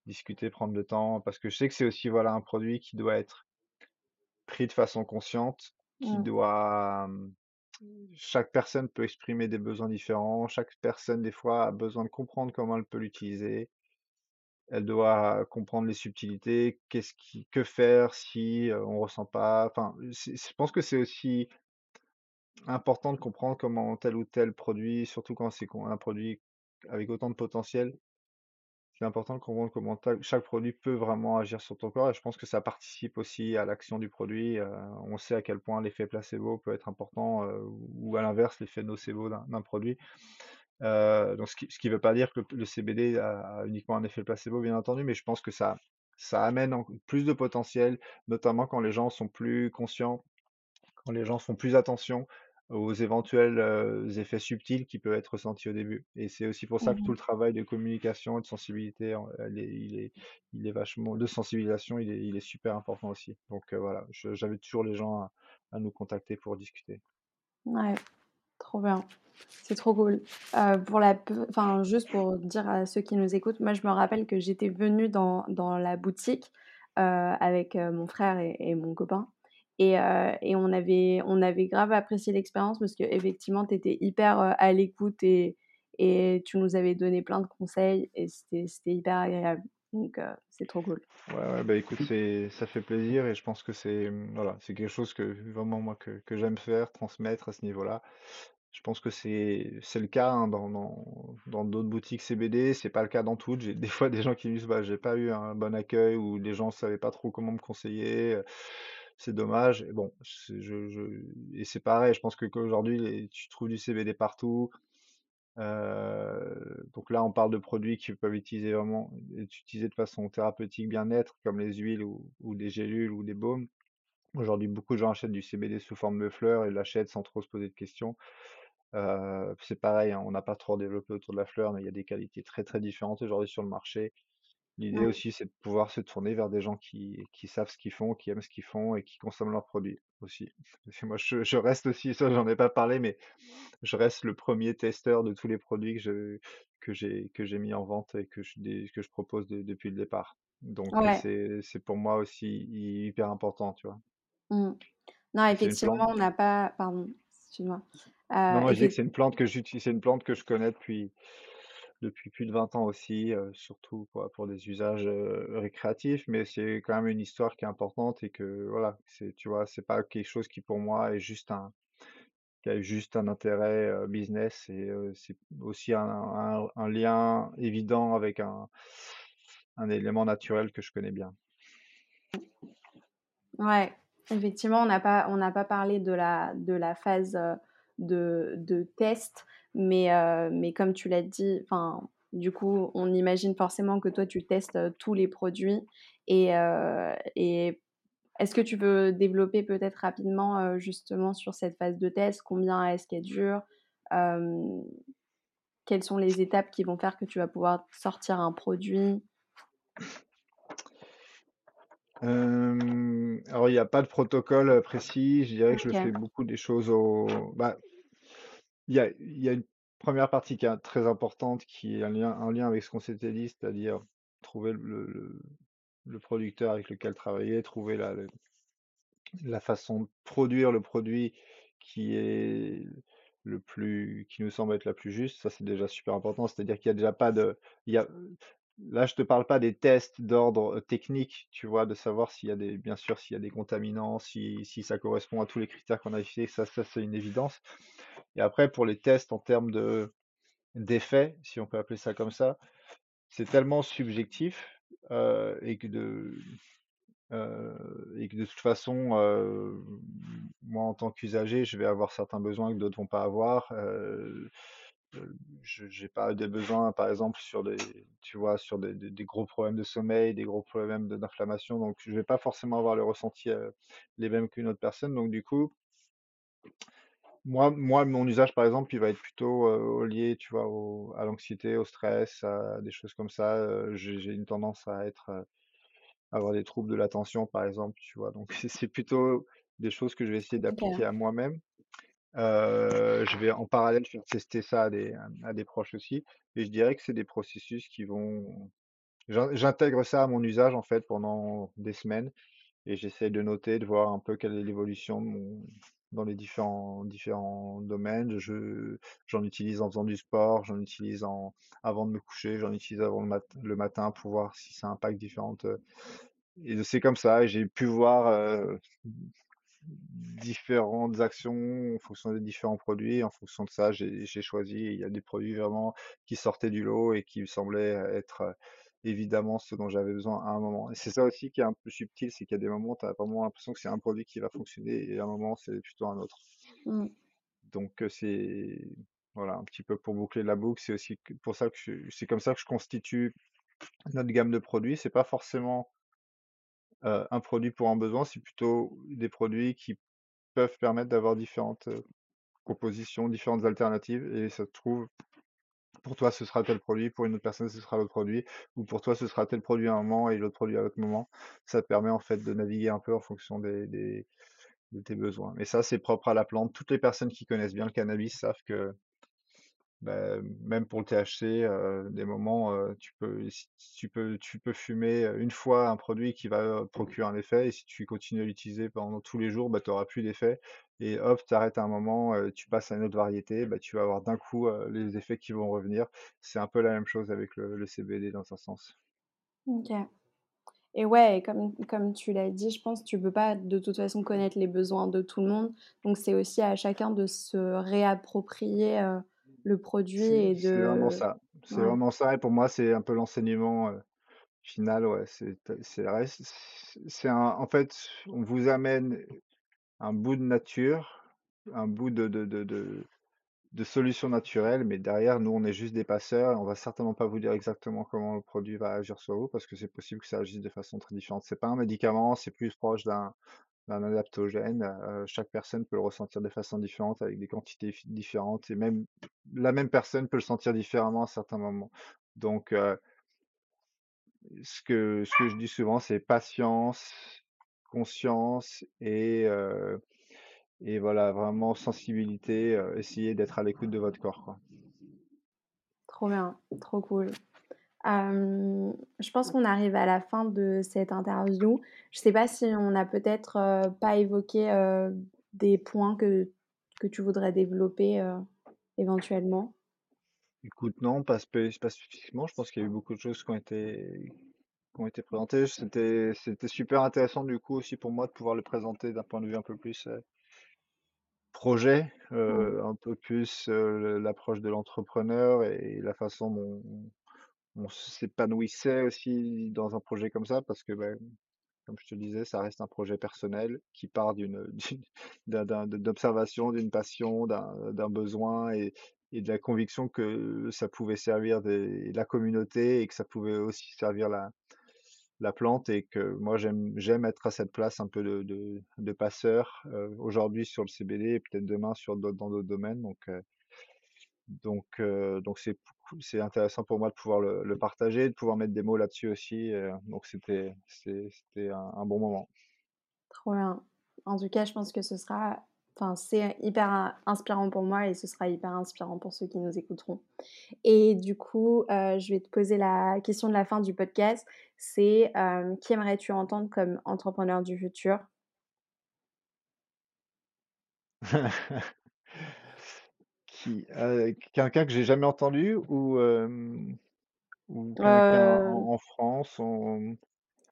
discuter, prendre le temps parce que je sais que c'est aussi, voilà, un produit qui doit être pris de façon consciente, qui
Mmh.
doit, mmh, chaque personne peut exprimer des besoins différents. Chaque personne, des fois, a besoin de comprendre comment elle peut l'utiliser. Elle doit comprendre les subtilités, qu'est-ce qui que faire si, on ressent pas enfin, je pense que c'est aussi important de comprendre comment tel ou tel produit, surtout quand c'est un produit avec autant de potentiel, c'est important de comprendre comment chaque produit peut vraiment agir sur ton corps et je pense que ça participe aussi à l'action du produit, heu, on sait à quel point l'effet placebo peut être important, heu, ou à l'inverse l'effet nocebo d'un produit. Heu, donc ce qui qui veut pas dire que le CBD a uniquement un effet placebo, bien entendu, mais je pense que ça ça amène plus de potentiel, notamment quand les gens sont plus conscients, quand les gens font plus attention aux éventuels, effets subtils qui peuvent être ressentis au début et c'est aussi pour ça que tout
Mmh
le travail de communication et de sensibilité en elle est il est il est vachement de sensibilisation, il est il est super important aussi. Donc voilà, j'invite toujours les gens à à nous contacter pour discuter.
Ouais, trop bien. C'est trop cool. Pour la enfin, juste pour dire à ceux qui nous écoutent, moi, je me rappelle que j'étais venue dans dans la boutique, avec, mon frère et et mon copain et heu et on avait on avait grave apprécié l'expérience parce qu'effectivement, tu étais hyper, heu, à l'écoute et et tu nous avais donné plein de conseils et c'était hyper agréable. Donc heu, c'est trop cool.
Ouais, ouais, bah, écoute, ça fait plaisir et je pense que c'est, mmh, voilà, quelque chose que vraiment moi que que j'aime faire, transmettre à ce niveau-là. Je pense que c'est le cas, hein, dans d'autres boutiques CBD, c'est pas le cas dans toutes. J'ai des fois des gens qui me disent: «Bah, j'ai pas eu un bon accueil» ou les gens savaient pas trop comment me conseiller, c'est dommage et bon, et c'est pareil, je pense que qu'aujourd'hui tu trouves du CBD partout. Donc là, on parle de produits qui peuvent utiliser être utilisés de façon thérapeutique, bien-être, comme les huiles ou des gélules ou des baumes. Aujourd'hui, beaucoup de gens achètent du CBD sous forme de fleurs et l'achètent sans trop se poser de questions. C'est pareil, hein, on n'a pas trop développé autour de la fleur, mais il y a des qualités très, très différentes aujourd'hui sur le marché. L'idée
Ouais,
aussi, c'est de pouvoir se tourner vers des gens qui qui savent ce qu'ils font, qui aiment ce qu'ils font et qui consomment leurs produits aussi. Parce que moi, je je reste aussi ça, j'en ai pas parlé, mais je reste le premier testeur de tous les produits que je que j'ai que j'ai mis en vente et que je dé que je propose de depuis le départ. Donc
ouais.
c'est c'est pour moi aussi hyper important, tu vois?
Mmh. Non,
C'est une
effectivement,
plante
on n'a pas pardon, excuse-moi.
non, non, je disais que
effec
c'est une plante que j'utilise c'est une plante que je connais depuis depuis plus de 20 ans aussi, surtout pour des usages, récréatifs, mais c'est quand même une histoire qui est importante et que voilà, tu vois, c'est pas quelque chose qui pour moi est juste un juste un intérêt, business et c'est aussi un lien évident avec un un élément naturel que je connais bien.
ouais, effectivement, on n'a pas pas parlé de la de la phase, de de test, mais heu, mais comme tu l'as dit, du coup, on imagine forcément que toi, tu testes, heu, tous les produits et et est-ce que tu peux développer peut-être rapidement, justement sur cette phase de test? Combien est-ce qu'elle dure? Quelles sont les étapes qui vont faire que tu vas pouvoir sortir un produit?
Hem, alors il y a pas de protocole, précis. Je dirais que je
OK,
fais beaucoup des choses au bah, il y a il y a une première partie qui est très importante, qui est un lien en lien avec ce qu'on s'était dit, c'est-à-dire trouver le le le producteur avec lequel travailler, trouver la le la façon de produire le produit qui est le plus qui nous semble être la plus juste, ça c'est déjà super important. C'est-à-dire qu'il y a déjà pas de il y a là je te parle pas des tests d'ordre, technique, tu vois? De savoir s'il y a des bien sûr s'il y a des contaminants, si si ça correspond à tous les critères qu'on a fixés, ça ça c'est une évidence. Et après pour les tests en termes de d'effets, si on peut appeler ça comme ça, c'est tellement subjectif, et que de et que de toute façon, moi en tant qu'usager, je vais avoir certains besoins que d'autres vont pas avoir. J'ai pas des besoins, par exemple, sur des tu vois, sur des des des gros problèmes de sommeil, des gros problèmes de d'inflammation, donc je vais pas forcément avoir le ressenti, les mêmes qu'une autre personne. Donc du coup, Moi moi, mon usage, par exemple, il va être plutôt, lié, tu vois, au à l'anxiété, au stress, à des choses comme ça, j'ai j'ai une tendance à être, heu, avoir des troubles de l'attention, par exemple, tu vois? Donc c'est c'est plutôt des choses que je vais essayer d'appliquer
OK.
à moi-même. Je vais en parallèle faire tester ça à des, proches aussi et je dirais que c'est des processus qui vont j'in j'intègre ça à mon usage, en fait, pendant des semaines et j'essaie de noter, de voir un peu quelle est l'évolution dans les différents domaines. Je j'en utilise en faisant du sport, j'en utilise en avant de me coucher, j'en utilise avant le mat le matin pour voir si ça impacte différentes, et c'est comme ça j'ai pu voir, différentes actions en fonction des différents produits. En fonction de ça, j'ai j'ai choisi il y a des produits vraiment qui sortaient du lot et qui me semblaient être, heu, évidemment ce dont j'avais besoin à un moment et c'est ça aussi qui est un peu subtil, c'est qu'il y a des moments, tu as vraiment l'impression que c'est un produit qui va fonctionner et à un moment, c'est plutôt un autre.
Mmh.
Donc c'est voilà, un petit peu pour boucler la boucle, c'est aussi que pour ça que je c'est comme ça que je constitue notre gamme de produits. C'est pas forcément, heu, un produit pour un besoin, c'est plutôt des produits qui peuvent permettre d'avoir différentes, compositions, différentes alternatives et ça se trouve, pour toi, ce sera tel produit, pour une autre personne, ce sera l'autre produit ou pour toi, ce sera tel produit à un moment et l'autre produit à l'autre moment. Ça permet, en fait, de naviguer un peu en fonction de tes besoins. Mais ça, c'est propre à la plante. Toutes les personnes qui connaissent bien le cannabis savent que Bah, même pour le THC, heu, des moments, heu, tu peux si tu peux tu peux fumer, heu, une fois un produit qui va, heu, procurer un effet et si tu continues à l'utiliser pendant tous les jours, bah, tu auras plus d'effet et hop, tu arrêtes à un moment, heu, tu passes à une autre variété, bah, tu vas avoir d'un coup, heu, les effets qui vont revenir. C'est un peu la même chose avec le le CBD dans un sens.
OK et ouais et comme comme tu l'as dit, je pense, tu peux pas de toute façon connaître les besoins de tout le monde, donc c'est aussi à chacun de se réapproprier, heu, le produit et
c'est vraiment
de
ça. C'est
ouais.
vraiment ça et pour moi, c'est un peu l'enseignement, heu, final, ouais, c'est reste c'est un en fait, on vous amène Un bout de nature, un bout de de de de de solution naturelle, mais derrière, nous, on est juste des passeurs et on va certainement pas vous dire exactement comment le produit va agir sur vous parce que c'est possible que ça agisse de façon très différente. C'est pas un médicament, c'est plus proche d'un d'un adaptogène. Chaque personne peut le ressentir de façon différente avec des quantités différentes et même la même personne peut le sentir différemment à certains moments. Donc, ce que je dis souvent, c'est patience, conscience et voilà, vraiment sensibilité, heu, essayez d'être à l'écoute de votre corps.
Trop bien, trop cool. Je pense qu'on arrive à la fin de cette interview. Je sais pas si on a peut-être, pas évoqué, des points que que tu voudrais développer, éventuellement?
Écoute, non, pas spé pas spécifiquement, je pense qu'il y a eu beaucoup de choses qui ont été qui ont été présentées. C'était c'était super intéressant du coup aussi pour moi de pouvoir le présenter d'un point de vue un peu plus, projet, un peu plus, l'approche de l'entrepreneur et la façon dont on s'épanouissait aussi dans un projet comme ça parce que, bah Comme je te disais, ça reste un projet personnel qui part d'une d'une d'un d'un d'observation, d'une passion, d'un besoin et et de la conviction que ça pouvait servir la communauté et que ça pouvait aussi servir la la plante et que moi j'aime être à cette place un peu de de passeur, heu, aujourd'hui sur le CBD et peut-être demain sur dans d'autres domaines. Donc heu donc donc c'est c'est intéressant pour moi de pouvoir le le partager, de pouvoir mettre des mots là-dessus aussi, donc c'était c'est c'était un un bon moment.
Trop bien. En tout cas, je pense que ce sera enfin, c'est hyper in inspirant pour moi et ce sera hyper inspirant pour ceux qui nous écouteront. Et du coup, je vais te poser la question de la fin du podcast, c'est, qui aimerais-tu entendre comme entrepreneur du futur?
Qui, quelqu'un que j'ai jamais entendu ou, quelqu'un en en France, en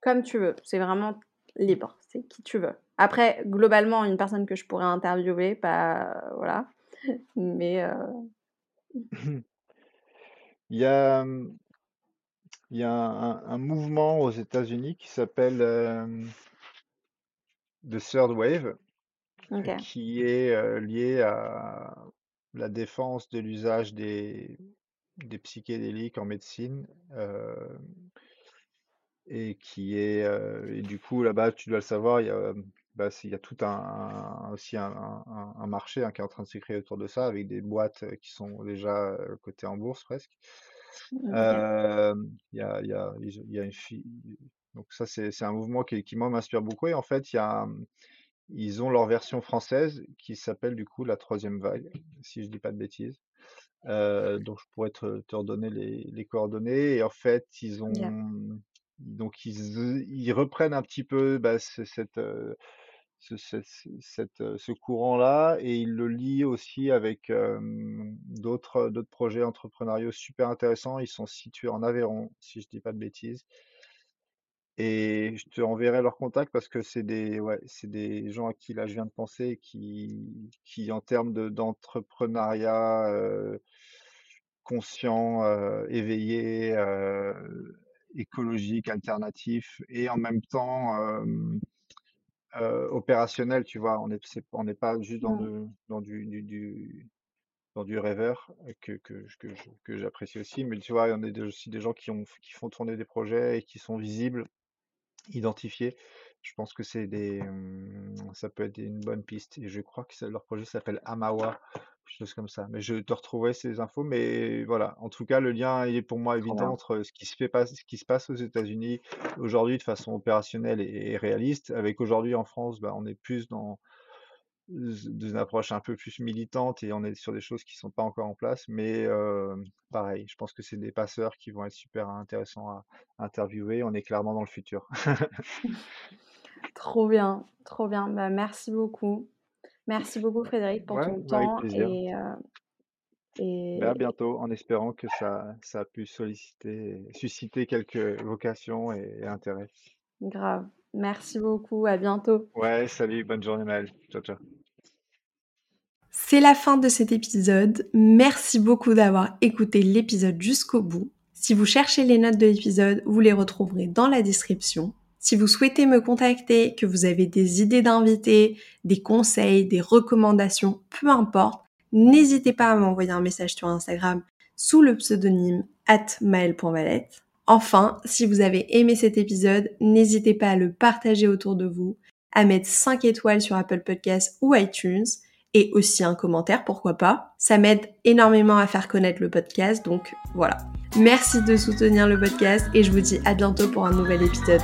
comme tu veux, c'est vraiment libre, c'est qui tu veux. Après, globalement, une personne que je pourrais interviewer, pas voilà, mais heu
il y a, mmh, il y a un un mouvement aux États-Unis qui s'appelle, The Third Wave,
OK,
qui est, lié à la défense de l'usage des des psychédéliques en médecine, hem et qui est, heu et du coup là-bas, tu dois le savoir, il y a, bah, il y a tout un, aussi un, marché hein, qui est en train de se créer autour de ça, avec des boîtes qui sont déjà cotées en bourse presque. Il y a, y, a, y a une fille. Donc ça, c'est un mouvement qui, qui moi m'inspire beaucoup. Et en fait, il y a, ils ont leur version française qui s'appelle du coup la troisième vague, si je dis pas de bêtises. donc je pourrais te, te redonner les, les, coordonnées. Et en fait, ils ont donc ils, ils, reprennent un petit peu bah, cette, ce, cette, ce courant-là et ils le lient aussi avec d'autres d'autres projets entrepreneuriaux super intéressants. Ils sont situés en Aveyron, si je dis pas de bêtises. Et je te enverrai leur contact parce que c'est des, ouais, c'est des gens à qui là je viens de penser qui, qui en termes de, d'entrepreneuriat euh, conscient, euh, éveillé, euh, écologique, alternatif et en même temps opérationnel, tu vois. On n'est on n'est pas juste dans, mmh. dans du, du, dans du rêveur que, que, que, que j'apprécie aussi, mais tu vois, il y en a aussi des gens qui, ont, qui font tourner des projets et qui sont visibles identifier. Je pense que c'est des, mmh, ça peut être une bonne piste. Et je crois que leur projet s'appelle Amawa, quelque chose comme ça. Mais je te retrouverai ces infos. Mais voilà, en tout cas, le lien est pour moi évident entre ce qui se fait pas, ce qui se passe aux États-Unis aujourd'hui de façon opérationnelle et, réaliste. Avec aujourd'hui en France, bah, on est plus dans d'une approche un peu plus militante et on est sur des choses qui sont pas encore en place. Mais pareil, je pense que c'est des passeurs qui vont être super intéressants à, interviewer. On est clairement dans le futur.
trop bien, trop bien. Bah, merci beaucoup. Merci beaucoup Frédéric pour ton temps et,
et... Bah, à bientôt en espérant que ça, ça a pu solliciter, susciter quelques vocations et, et intérêts.
Grave. Merci beaucoup. À bientôt.
Ouais, salut. Bonne journée Maëlle. Ciao, ciao.
C'est la fin de cet épisode. Merci beaucoup d'avoir écouté l'épisode jusqu'au bout. Si vous cherchez les notes de l'épisode, vous les retrouverez dans la description. Si vous souhaitez me contacter, que vous avez des idées d'invités, des conseils, des recommandations, peu importe, n'hésitez pas à m'envoyer un message sur Instagram sous le pseudonyme atmael.valette. Enfin, si vous avez aimé cet épisode, n'hésitez pas à le partager autour de vous, à mettre 5 étoiles sur Apple Podcasts ou iTunes et aussi un commentaire, pourquoi pas. Ça m'aide énormément à faire connaître le podcast, donc voilà. Merci de soutenir le podcast et je vous dis à bientôt pour un nouvel épisode.